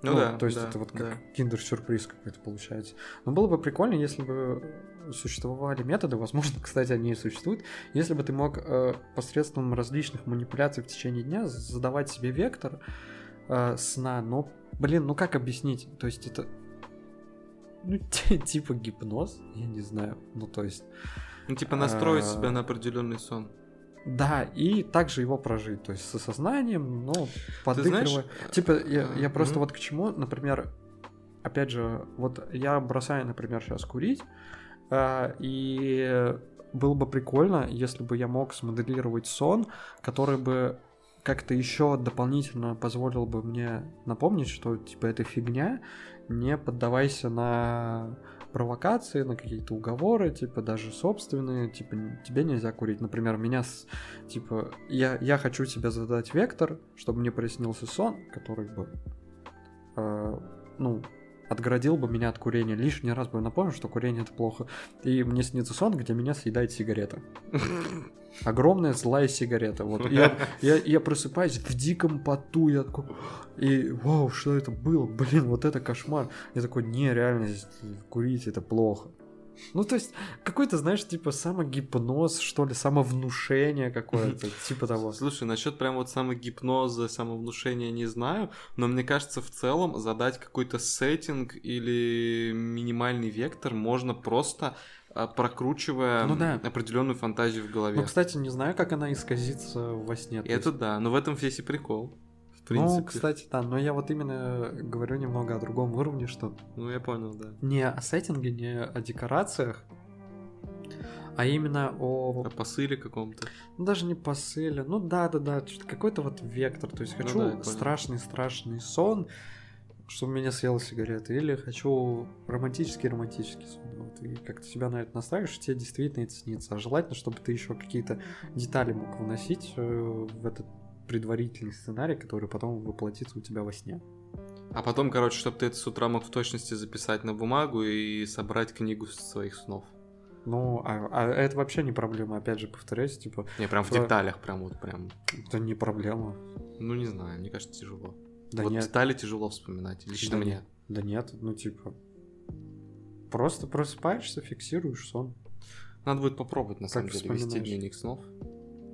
Ну, да, то есть да, это вот как да. киндер-сюрприз какой-то получается. Но было бы прикольно, если бы существовали методы, возможно, кстати, они и существуют, если бы ты мог э, посредством различных манипуляций в течение дня задавать себе вектор э, сна, но, блин, ну как объяснить? То есть это, ну, типа гипноз, я не знаю, ну то есть... Ну, типа настроить А. себя на определенный сон. Да, и также его прожить, то есть с осознанием, но подыгрывая. знаешь, Типа, я, я э, просто мгм. вот к чему, например, опять же, вот я бросаю, например, сейчас курить, а, и было бы прикольно, если бы я мог смоделировать сон, который бы как-то еще дополнительно позволил бы мне напомнить, что типа это фигня, не поддавайся на провокации, на какие-то уговоры, типа даже собственные, типа тебе нельзя курить. Например, меня с, типа я я хочу тебе задать вектор, чтобы мне приснился сон, который бы э, ну отгородил бы меня от курения. Лишний раз бы напомнил, что курение это плохо. И мне снится сон, где меня съедает сигарета. Огромная злая сигарета. Вот. Я, я, я просыпаюсь в диком поту, я такой, и вау, что это было? Блин, вот это кошмар. Я такой, не, реально, курить это плохо. Ну, то есть, какой-то, знаешь, типа самогипноз, что ли, самовнушение какое-то, типа того. Слушай, насчет прям вот самогипноза, самовнушения не знаю, но мне кажется, в целом задать какой-то сеттинг или минимальный вектор можно просто прокручивая Ну да. определенную фантазию в голове. Ну, кстати, не знаю, как она исказится во сне. то Это есть- да, но в этом весь и прикол. В принципе. Ну, кстати, да, но я вот именно говорю немного о другом уровне, что Ну, я понял, да. не о сеттинге, не о декорациях, а именно о О посыле каком-то. Ну, даже не посыле, ну да, да, да, что-то какой-то вот вектор. То есть Ну хочу да, я понял. страшный-страшный сон, чтобы меня съела сигарета, или хочу романтический-романтический сон. И как-то себя на это настраиваешь, и тебе действительно это снится. А желательно, чтобы ты еще какие-то детали мог вносить э, в этот предварительный сценарий, который потом воплотится у тебя во сне. А потом, короче, чтобы ты это с утра мог в точности записать на бумагу и собрать книгу своих снов. Ну, а, а это вообще не проблема, опять же, повторяюсь, типа, Не, прям в Да. деталях, прям вот прям. это не проблема. Ну, не знаю, мне кажется, тяжело. Да вот нет. детали тяжело вспоминать. Лично Да мне. нет. Да нет, ну типа. Просто просыпаешься, фиксируешь сон. Надо будет попробовать, на Как самом деле, вести дневник снов.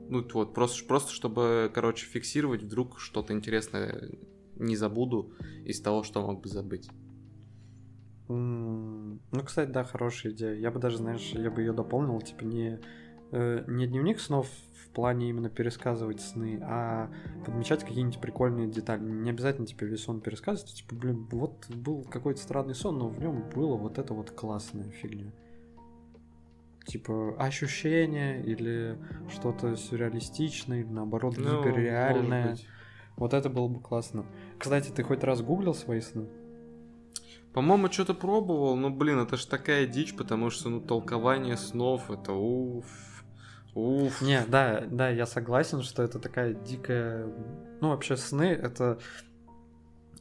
Ну, вот, просто, просто чтобы, короче, фиксировать вдруг что-то интересное не забуду из того, что мог бы забыть. М, Ну, кстати, да, хорошая идея. Я бы даже, знаешь, я бы ее дополнил, типа не, э, не дневник снов в плане именно пересказывать сны, а подмечать какие-нибудь прикольные детали. Не обязательно типа весь сон пересказывать, типа, блин, вот был какой-то странный сон, но в нем было вот это вот классная фигня. Типа ощущение или что-то сюрреалистичное, или наоборот Ну, гиперреальное. Вот это было бы классно. Кстати, ты хоть раз гуглил свои сны? По-моему, что-то пробовал, но, блин, это ж такая дичь, потому что, ну, толкование снов, это уф, уф. Не, да, да, я согласен, что это такая дикая... Ну, вообще сны — это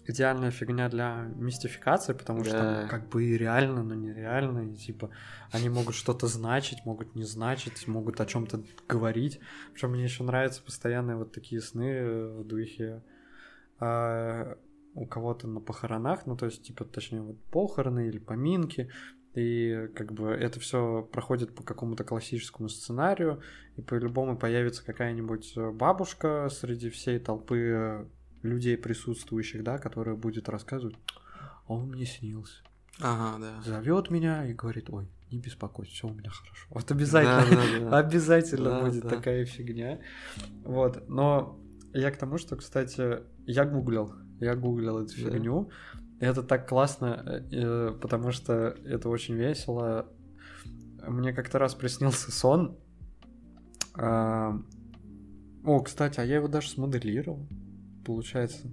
идеальная фигня для мистификации, потому что Да. там как бы и реально, но нереально, и типа они могут что-то значить, могут не значить, могут о чем-то говорить. Причем мне еще нравятся постоянные вот такие сны э, в духе а, у кого-то на похоронах, ну то есть типа точнее вот похороны или поминки, и как бы это все проходит по какому-то классическому сценарию, и по-любому появится какая-нибудь э, бабушка среди всей толпы э, людей присутствующих, да, которая будет рассказывать, «А он мне снился. Ага, да. Зовет меня и говорит, ой, не беспокойся, все у меня хорошо. Вот обязательно, Да, да, да. обязательно Да, будет да. такая фигня. Вот, но я к тому, что, кстати, я гуглил, я гуглил эту Да. фигню. Это так классно, э, потому что это очень весело. Мне как-то раз приснился сон. А, О, кстати, а я его даже смоделировал, получается.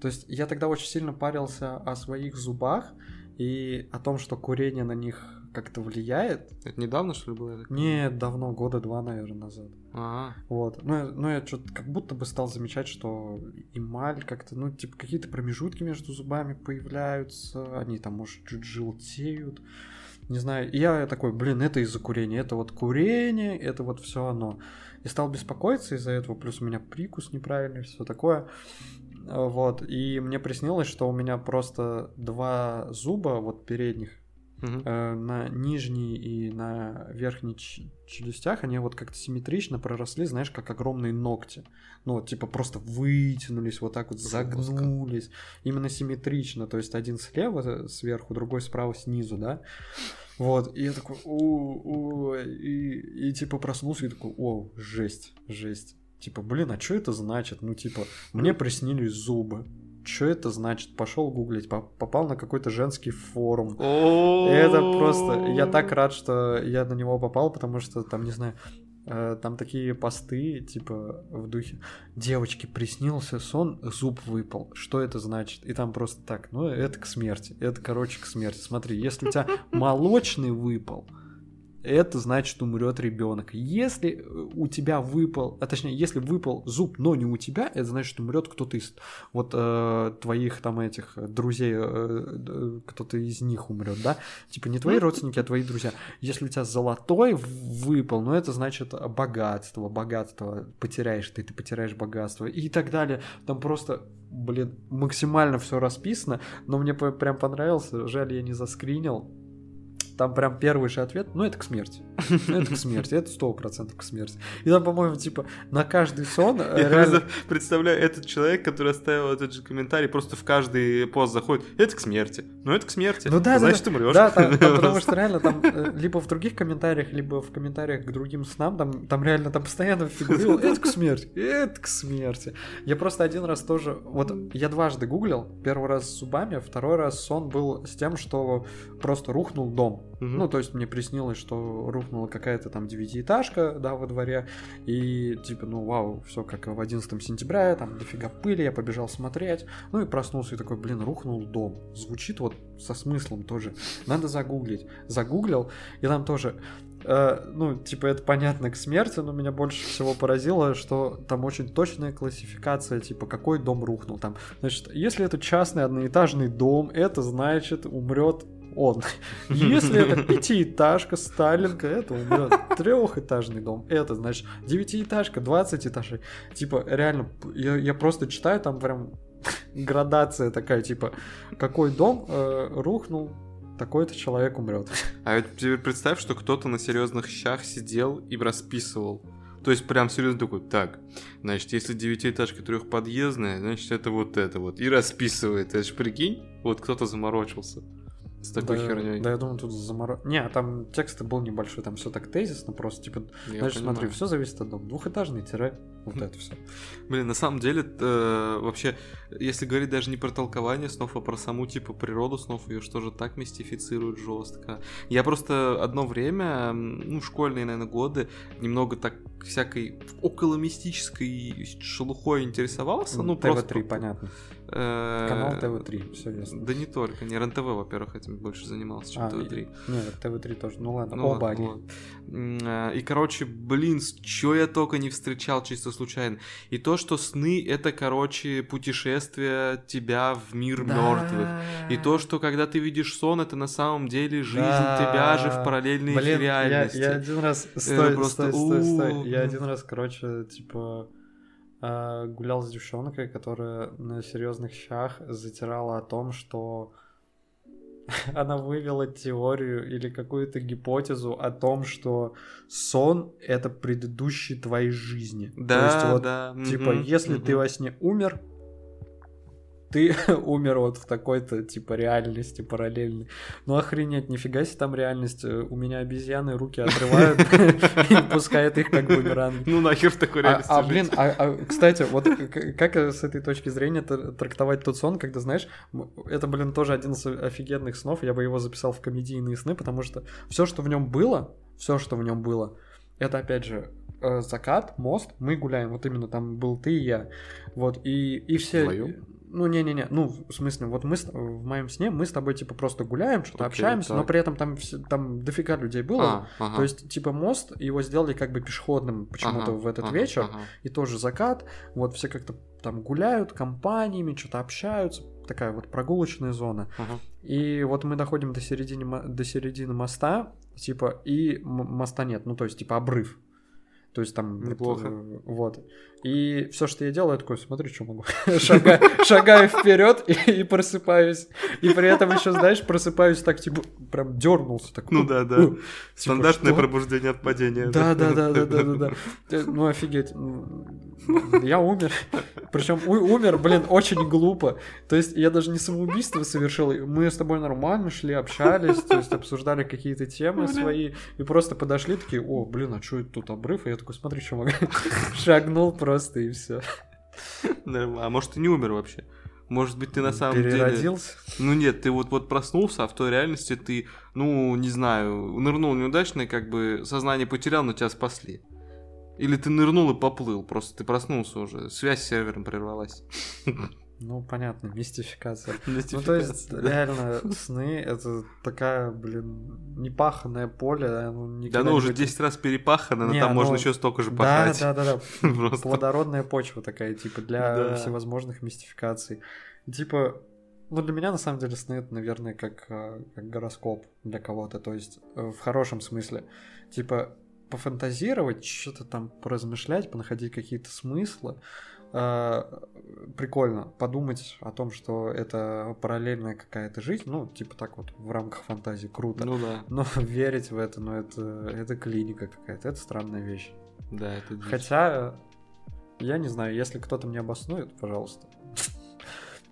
То есть я тогда очень сильно парился о своих зубах и о том, что курение на них как-то влияет. Это недавно, что ли, было? я так Не, давно, года два, наверное, назад. понимаю? Вот. Ну, я- ну я что-то как будто бы стал замечать, что эмаль как-то, ну, типа, какие-то промежутки между зубами появляются, они там, может, чуть желтеют. Не знаю. И я такой, блин, это из-за курения. Это вот курение, это вот все оно. И стал беспокоиться из-за этого, плюс у меня прикус неправильный, все такое. Вот, и мне приснилось, что у меня просто два зуба, вот передних, Э, на нижней и на верхней челюстях, они вот как-то симметрично проросли, знаешь, как огромные ногти. Ну, вот, типа, просто вытянулись, вот так вот Жестко. загнулись. Именно симметрично, то есть один слева э, сверху, другой справа снизу, да? Вот, и я такой, у, у, и, и типа проснулся и такой, о, жесть, жесть. Типа, блин, а что это значит? Ну, типа, мне приснились зубы. Что это значит? Пошел гуглить, по- попал на какой-то женский форум. Это просто... Я так рад, что я на него попал, потому что там, не знаю, э, там такие посты, типа, в духе «Девочке приснился сон, зуб выпал. Что это значит?» И там просто так, ну, это к смерти. Это, короче, к смерти. Смотри, если у тебя молочный выпал, это значит умрет ребенок. Если э, у тебя выпал, а точнее, если выпал зуб, но не у тебя, это значит умрет кто-то из вот э, твоих там этих друзей, э, кто-то из них умрет, да? Типа не твои родственники, а твои друзья. Если у тебя золотой выпал, ну это значит богатство, богатство потеряешь ты, ты потеряешь богатство и так далее. Там просто блин, максимально все расписано, но мне прям понравился, жаль, я не заскринил. Там прям первый же ответ, ну это к смерти. Ну, это к смерти, это сто процентов к смерти. И там, по-моему, типа на каждый сон э, Я реально... представляю, этот человек, который оставил этот же комментарий, просто в каждый пост заходит, это к смерти. Ну это к смерти. Ну да, Значит, да. умрешь. Да, там- там потому что реально там э, либо в других комментариях, либо в комментариях к другим снам, там, там реально там постоянно фигурировало, это к смерти, это к смерти. Я просто один раз тоже, вот я дважды гуглил, первый раз с зубами, второй раз сон был с тем, что просто рухнул дом. Мгм. Ну, то есть мне приснилось, что рухнула какая-то там девятиэтажка, да, во дворе, и типа, ну, вау, все как в 11 сентября, там дофига пыли, я побежал смотреть, ну и проснулся и такой, блин, рухнул дом. Звучит вот со смыслом тоже. Надо загуглить. Загуглил, и там тоже э, ну, типа, это понятно к смерти, но меня больше всего поразило, что там очень точная классификация, типа, какой дом рухнул. Там, значит, если это частный одноэтажный дом, это значит, умрет он. Если это пятиэтажка, Сталинка, это умрет. Трехэтажный дом, это значит девятиэтажка, 20 этажей. Типа, реально, я, я просто читаю, там прям градация такая, типа, какой дом э, рухнул, такой-то человек умрет. А вот теперь представь, что кто-то на серьезных щах сидел и расписывал. То есть прям серьезно такой, так, значит, если девятиэтажка трехподъездная, значит, это вот это вот. И расписывает. Это ж прикинь, вот кто-то заморочился с такой да, херней. Да, я думаю, тут заморо... Не, там текст был небольшой, там все так тезисно, просто типа, Я смотри, понимаю. все зависит от дома. Двухэтажный тире, вот Хм. это все. Блин, на самом деле, э, вообще, если говорить даже не про толкование снов, а про саму, типа, природу снов, ее что же так мистифицируют жестко. Я просто одно время, ну, школьные, наверное, годы, немного так всякой около мистической шелухой интересовался. Ну, просто... ТВ-3, понятно. Э, Канал ТВ-3, все ясно. Да не только, не РНТВ, во-первых, этим больше занимался, чем А, ТВ-3. и- Нет, ТВ-3 тоже. Ну ладно, Ну оба ладно, они. М, а, И, короче, блин, чё я только не встречал чисто случайно. И то, что сны — это, короче, путешествие тебя в мир мертвых. И то, что когда ты видишь сон, это на самом деле жизнь Да. тебя же в параллельной Блин, я, реальности. я один раз... Стой, просто стой, стой, стой. у. Я один раз, короче, типа гулял с девчонкой, которая на серьезных щах затирала о том, что она вывела теорию или какую-то гипотезу о том, что сон — это предыдущие твоей жизни. Да, То есть вот да. Типа, мгм, если ты мгм. во сне умер, ты умер вот в такой-то, типа, реальности параллельной. Ну, охренеть, нифига себе там реальность. Э, У меня обезьяны руки отрывают и пускают их как бумеранг. Ну нахер в такой А, реальности а, блин, а, а, кстати, вот как э, с этой точки зрения трактовать тот сон, когда, знаешь, это, блин, тоже один из офигенных снов, я бы его записал в комедийные сны, потому что все, что в нем было, все, что в нем было, это, опять же, э, закат, мост, мы гуляем, вот именно там был ты и я, вот, и, и все... Вдвоем? Ну, не-не-не, ну, в смысле, вот мы с- в моем сне, мы с тобой, типа, просто гуляем, что-то Окей, общаемся, но так. при этом там, там дофига людей было, А, ага. то есть, типа, мост, его сделали как бы пешеходным почему-то Ага, в этот ага, вечер, ага. и тоже закат, вот все как-то там гуляют компаниями, что-то общаются, такая вот прогулочная зона. Ага. И вот мы доходим до середины, до середины моста, типа, и моста нет, ну то есть типа обрыв. То есть там... Неплохо. это, вот. И все, что я делаю, я такой, смотри, что могу. Шага- Шагаю вперед и, и просыпаюсь. И при этом еще, знаешь, просыпаюсь так, типа, прям дернулся. Так, Ну да, да. «У». Стандартное что? пробуждение от падения. Да, да, да, да, да, да, да. Э, Ну офигеть. Я умер. Причем умер, блин, очень глупо. То есть я даже не самоубийство совершил. Мы с тобой нормально шли, общались, то есть обсуждали какие-то темы Блин. свои. И просто подошли такие, о, блин, а что это тут обрыв? И я такой, смотри, что могу. Шагнул просто и все. Нормально. А может, ты не умер вообще? Может быть, ты на самом деле... Переродился. Ну нет, ты вот, вот проснулся, а в той реальности ты, ну, не знаю, нырнул неудачно и как бы сознание потерял, но тебя спасли. Или ты нырнул и поплыл, просто ты проснулся уже, связь с сервером прервалась. Ну, понятно, мистификация. Ну, то есть, реально, сны — это такая, блин, непаханное поле. оно Да не уже будет 10 раз перепахано, но там можно ну, еще столько же пахать. да, да, да. Просто. Плодородная почва такая, типа, для всевозможных мистификаций. Типа, ну, для меня, на самом деле, сны это, наверное, как, э, как гороскоп для кого-то. То есть, э, в хорошем смысле. Типа, пофантазировать, что-то там поразмышлять, понаходить какие-то смыслы. Э, Прикольно подумать о том, что это параллельная какая-то жизнь, ну, типа так вот, в рамках фантазии, круто. Ну да, Но верить в это, ну, это, это клиника какая-то, это странная вещь. да, это дичь. Хотя, я не знаю, если кто-то мне обоснует, пожалуйста.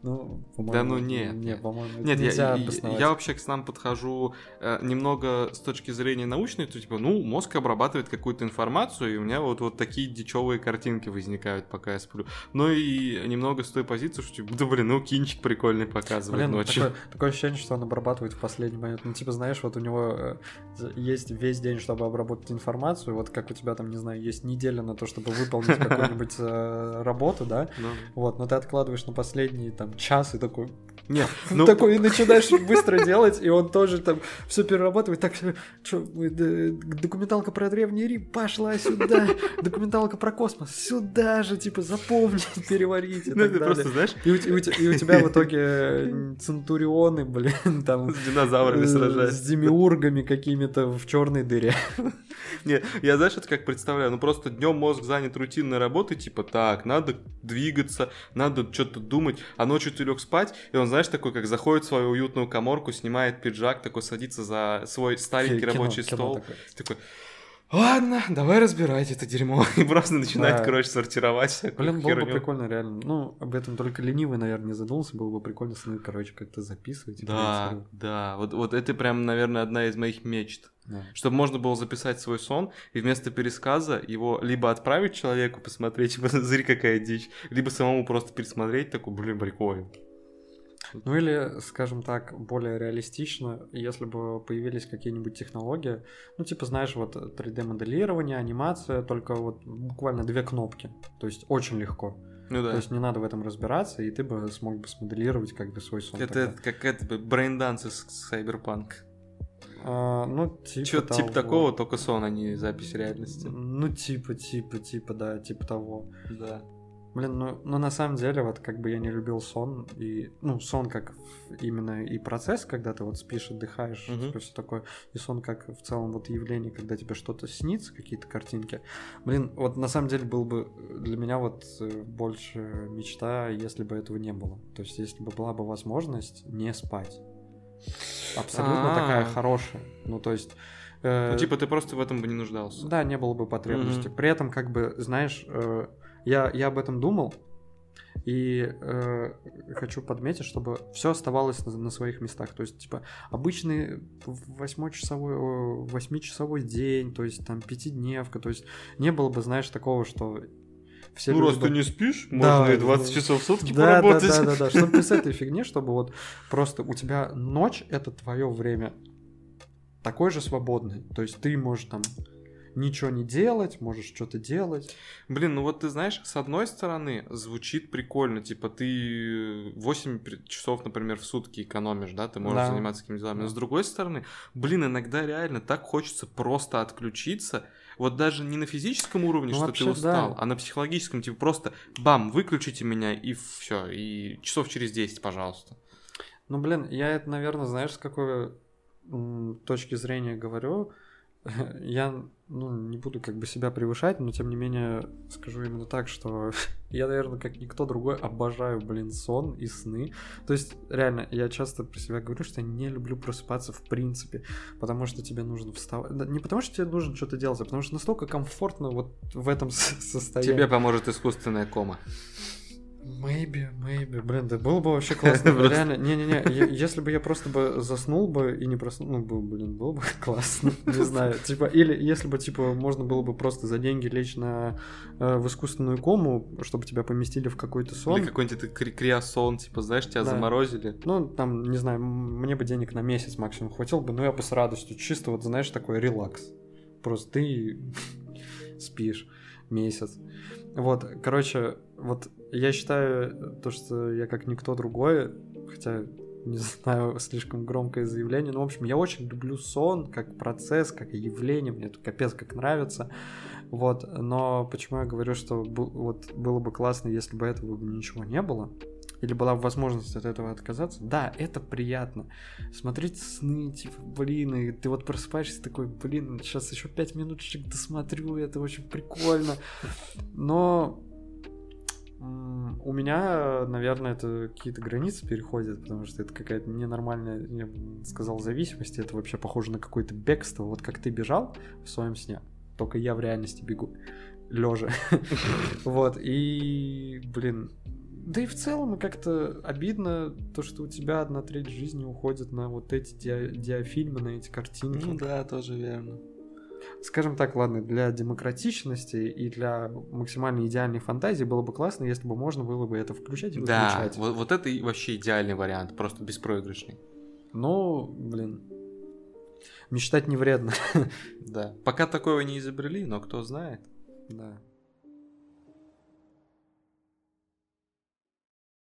Ну, по-моему, ну нет. Не, по-моему, Нет, я, я- я вообще к снам подхожу э, немного с точки зрения научной, то типа, ну, мозг обрабатывает какую-то информацию, и у меня вот, вот такие дичевые картинки возникают, пока я сплю. Ну и немного с той позиции, что типа, да блин, ну кинчик прикольный показывает Блин, ночью. такое, такое ощущение, что он обрабатывает в последний момент. Ну, типа, знаешь, вот у него э, есть весь день, чтобы обработать информацию, вот как у тебя там, не знаю, есть неделя на то, чтобы выполнить какую-нибудь э, работу, да, Ну, вот, но ты откладываешь на последний там час и такой, Нет, ну, такой и начинаешь быстро делать, и он тоже там все перерабатывает. Так, что, документалка про Древний Рим пошла сюда, документалка про космос сюда же, типа, запомнить, переварить и ну, так ты далее. просто, знаешь, И у, тебя в итоге э, центурионы, блин, там... с динозаврами э, С сражается. демиургами какими-то в черной дыре. Не, я знаешь, это как представляю, ну просто днем мозг занят рутинной работой, типа так, надо двигаться, надо что-то думать, а ночью ты лег спать, и он, знаешь, такой, как заходит в свою уютную коморку, снимает пиджак, такой садится за свой старенький Кино- рабочий кино стол, такое. такой, ладно, давай разбирать это дерьмо, и просто начинает, Да. короче, сортировать Блин, было бы прикольно, реально. Ну, об этом только ленивый, наверное, не задумался. Было бы прикольно сны, короче, как-то записывать. Да, да, вот, вот это прям, наверное, одна из моих мечт. Да. Чтобы можно было записать свой сон, и вместо пересказа его либо отправить человеку посмотреть, типа, смотри, какая дичь, либо самому просто пересмотреть, такой, блин, прикольно. Ну или, скажем так, более реалистично, если бы появились какие-нибудь технологии, ну типа, знаешь, вот 3D-моделирование, анимация, только вот буквально две кнопки, то есть очень легко. Ну да. То есть не надо в этом разбираться, и ты бы смог бы смоделировать как бы свой сон. это тогда. как это braindance из Cyberpunk. А, ну, типа Чё-то типа такого, только сон, а не запись реальности. Ну, типа, типа, типа, да, типа того. Да. Блин, ну, ну на самом деле, вот как бы я не любил сон, и, ну, сон как именно и процесс, когда ты вот спишь, отдыхаешь, Мгм. типа все такое, и сон как в целом вот явление, когда тебе что-то снится, какие-то картинки. Блин, вот на самом деле был бы для меня вот э, больше мечта, если бы этого не было. То есть, если бы была бы возможность не спать. Абсолютно такая А. хорошая. Ну, то есть... э, Ну, типа, ты просто в этом бы не нуждался. да, не было бы потребности. Мгм. При этом, как бы, знаешь, э, я, я об этом думал, и э, хочу подметить, чтобы все оставалось на, на своих местах. То есть, типа, обычный восьмичасовой, э, восьмичасовой день, то есть там пятидневка, то есть не было бы, знаешь, такого, что все ну, люди раз ты не спишь, Да, можно и 20 да. часов в сутки да, поработать. Да, да, да, да. Чтобы без этой фигни, чтобы вот просто у тебя ночь это твое время такое же свободное. То есть ты можешь там ничего не делать, можешь что-то делать. Блин, ну вот ты знаешь, с одной стороны, звучит прикольно, типа ты 8 пр- часов, например, в сутки экономишь, да, ты можешь Да. заниматься какими делами. Но с другой стороны, блин, иногда реально так хочется просто отключиться, вот даже не на физическом уровне, Ну, что вообще, ты устал, да. а на психологическом, типа просто бам, выключите меня и все, и часов через 10, пожалуйста. Ну, блин, я это, наверное, знаешь, с какой точки зрения говорю. я ну, не буду как бы себя превышать, но тем не менее скажу именно так, что я, наверное, как никто другой обожаю, блин, сон и сны. То есть, реально, я часто про себя говорю, что я не люблю просыпаться в принципе, потому что тебе нужно вставать. Не потому что тебе нужно что-то делать, а потому что настолько комфортно вот в этом состоянии. Тебе поможет искусственная кома. Maybe, maybe, блин, да было бы вообще классно, реально, не-не-не, если бы я просто бы заснул бы и не проснул, ну, блин, было бы классно, не знаю, типа, или если бы, типа, можно было бы просто за деньги лечь на, э, в искусственную кому, чтобы тебя поместили в какой-то сон. Или какой-нибудь кри криосон, типа, знаешь, тебя заморозили. Ну, там, не знаю, мне бы денег на месяц максимум хватило бы, но я бы с радостью, чисто вот, знаешь, такой релакс, просто ты спишь месяц. Вот, короче, вот я считаю то, что я как никто другой, хотя не знаю, слишком громкое заявление, но, в общем, я очень люблю сон как процесс, как явление, мне это капец как нравится, вот, но почему я говорю, что вот было бы классно, если бы этого ничего не было, или была возможность от этого отказаться, да, это приятно. Смотреть сны, типа, блин, и ты вот просыпаешься такой, блин, сейчас еще пять минуточек досмотрю, это очень прикольно. Но у меня, наверное, это какие-то границы переходят, потому что это какая-то ненормальная, я бы сказал, зависимость. Это вообще похоже на какое-то бегство. Вот как ты бежал в своем сне, только я в реальности бегу лежа. Вот, и, блин, да и в целом как-то обидно то, что у тебя одна треть жизни уходит на вот эти ди- диафильмы, на эти картинки. Ну да, тоже верно. Скажем так, ладно, для демократичности и для максимально идеальной фантазии было бы классно, если бы можно было бы это включать и выключать. Да, вот, вот это вообще идеальный вариант, просто беспроигрышный. Ну, блин, мечтать не вредно. Да, пока такого не изобрели, но кто знает. Да.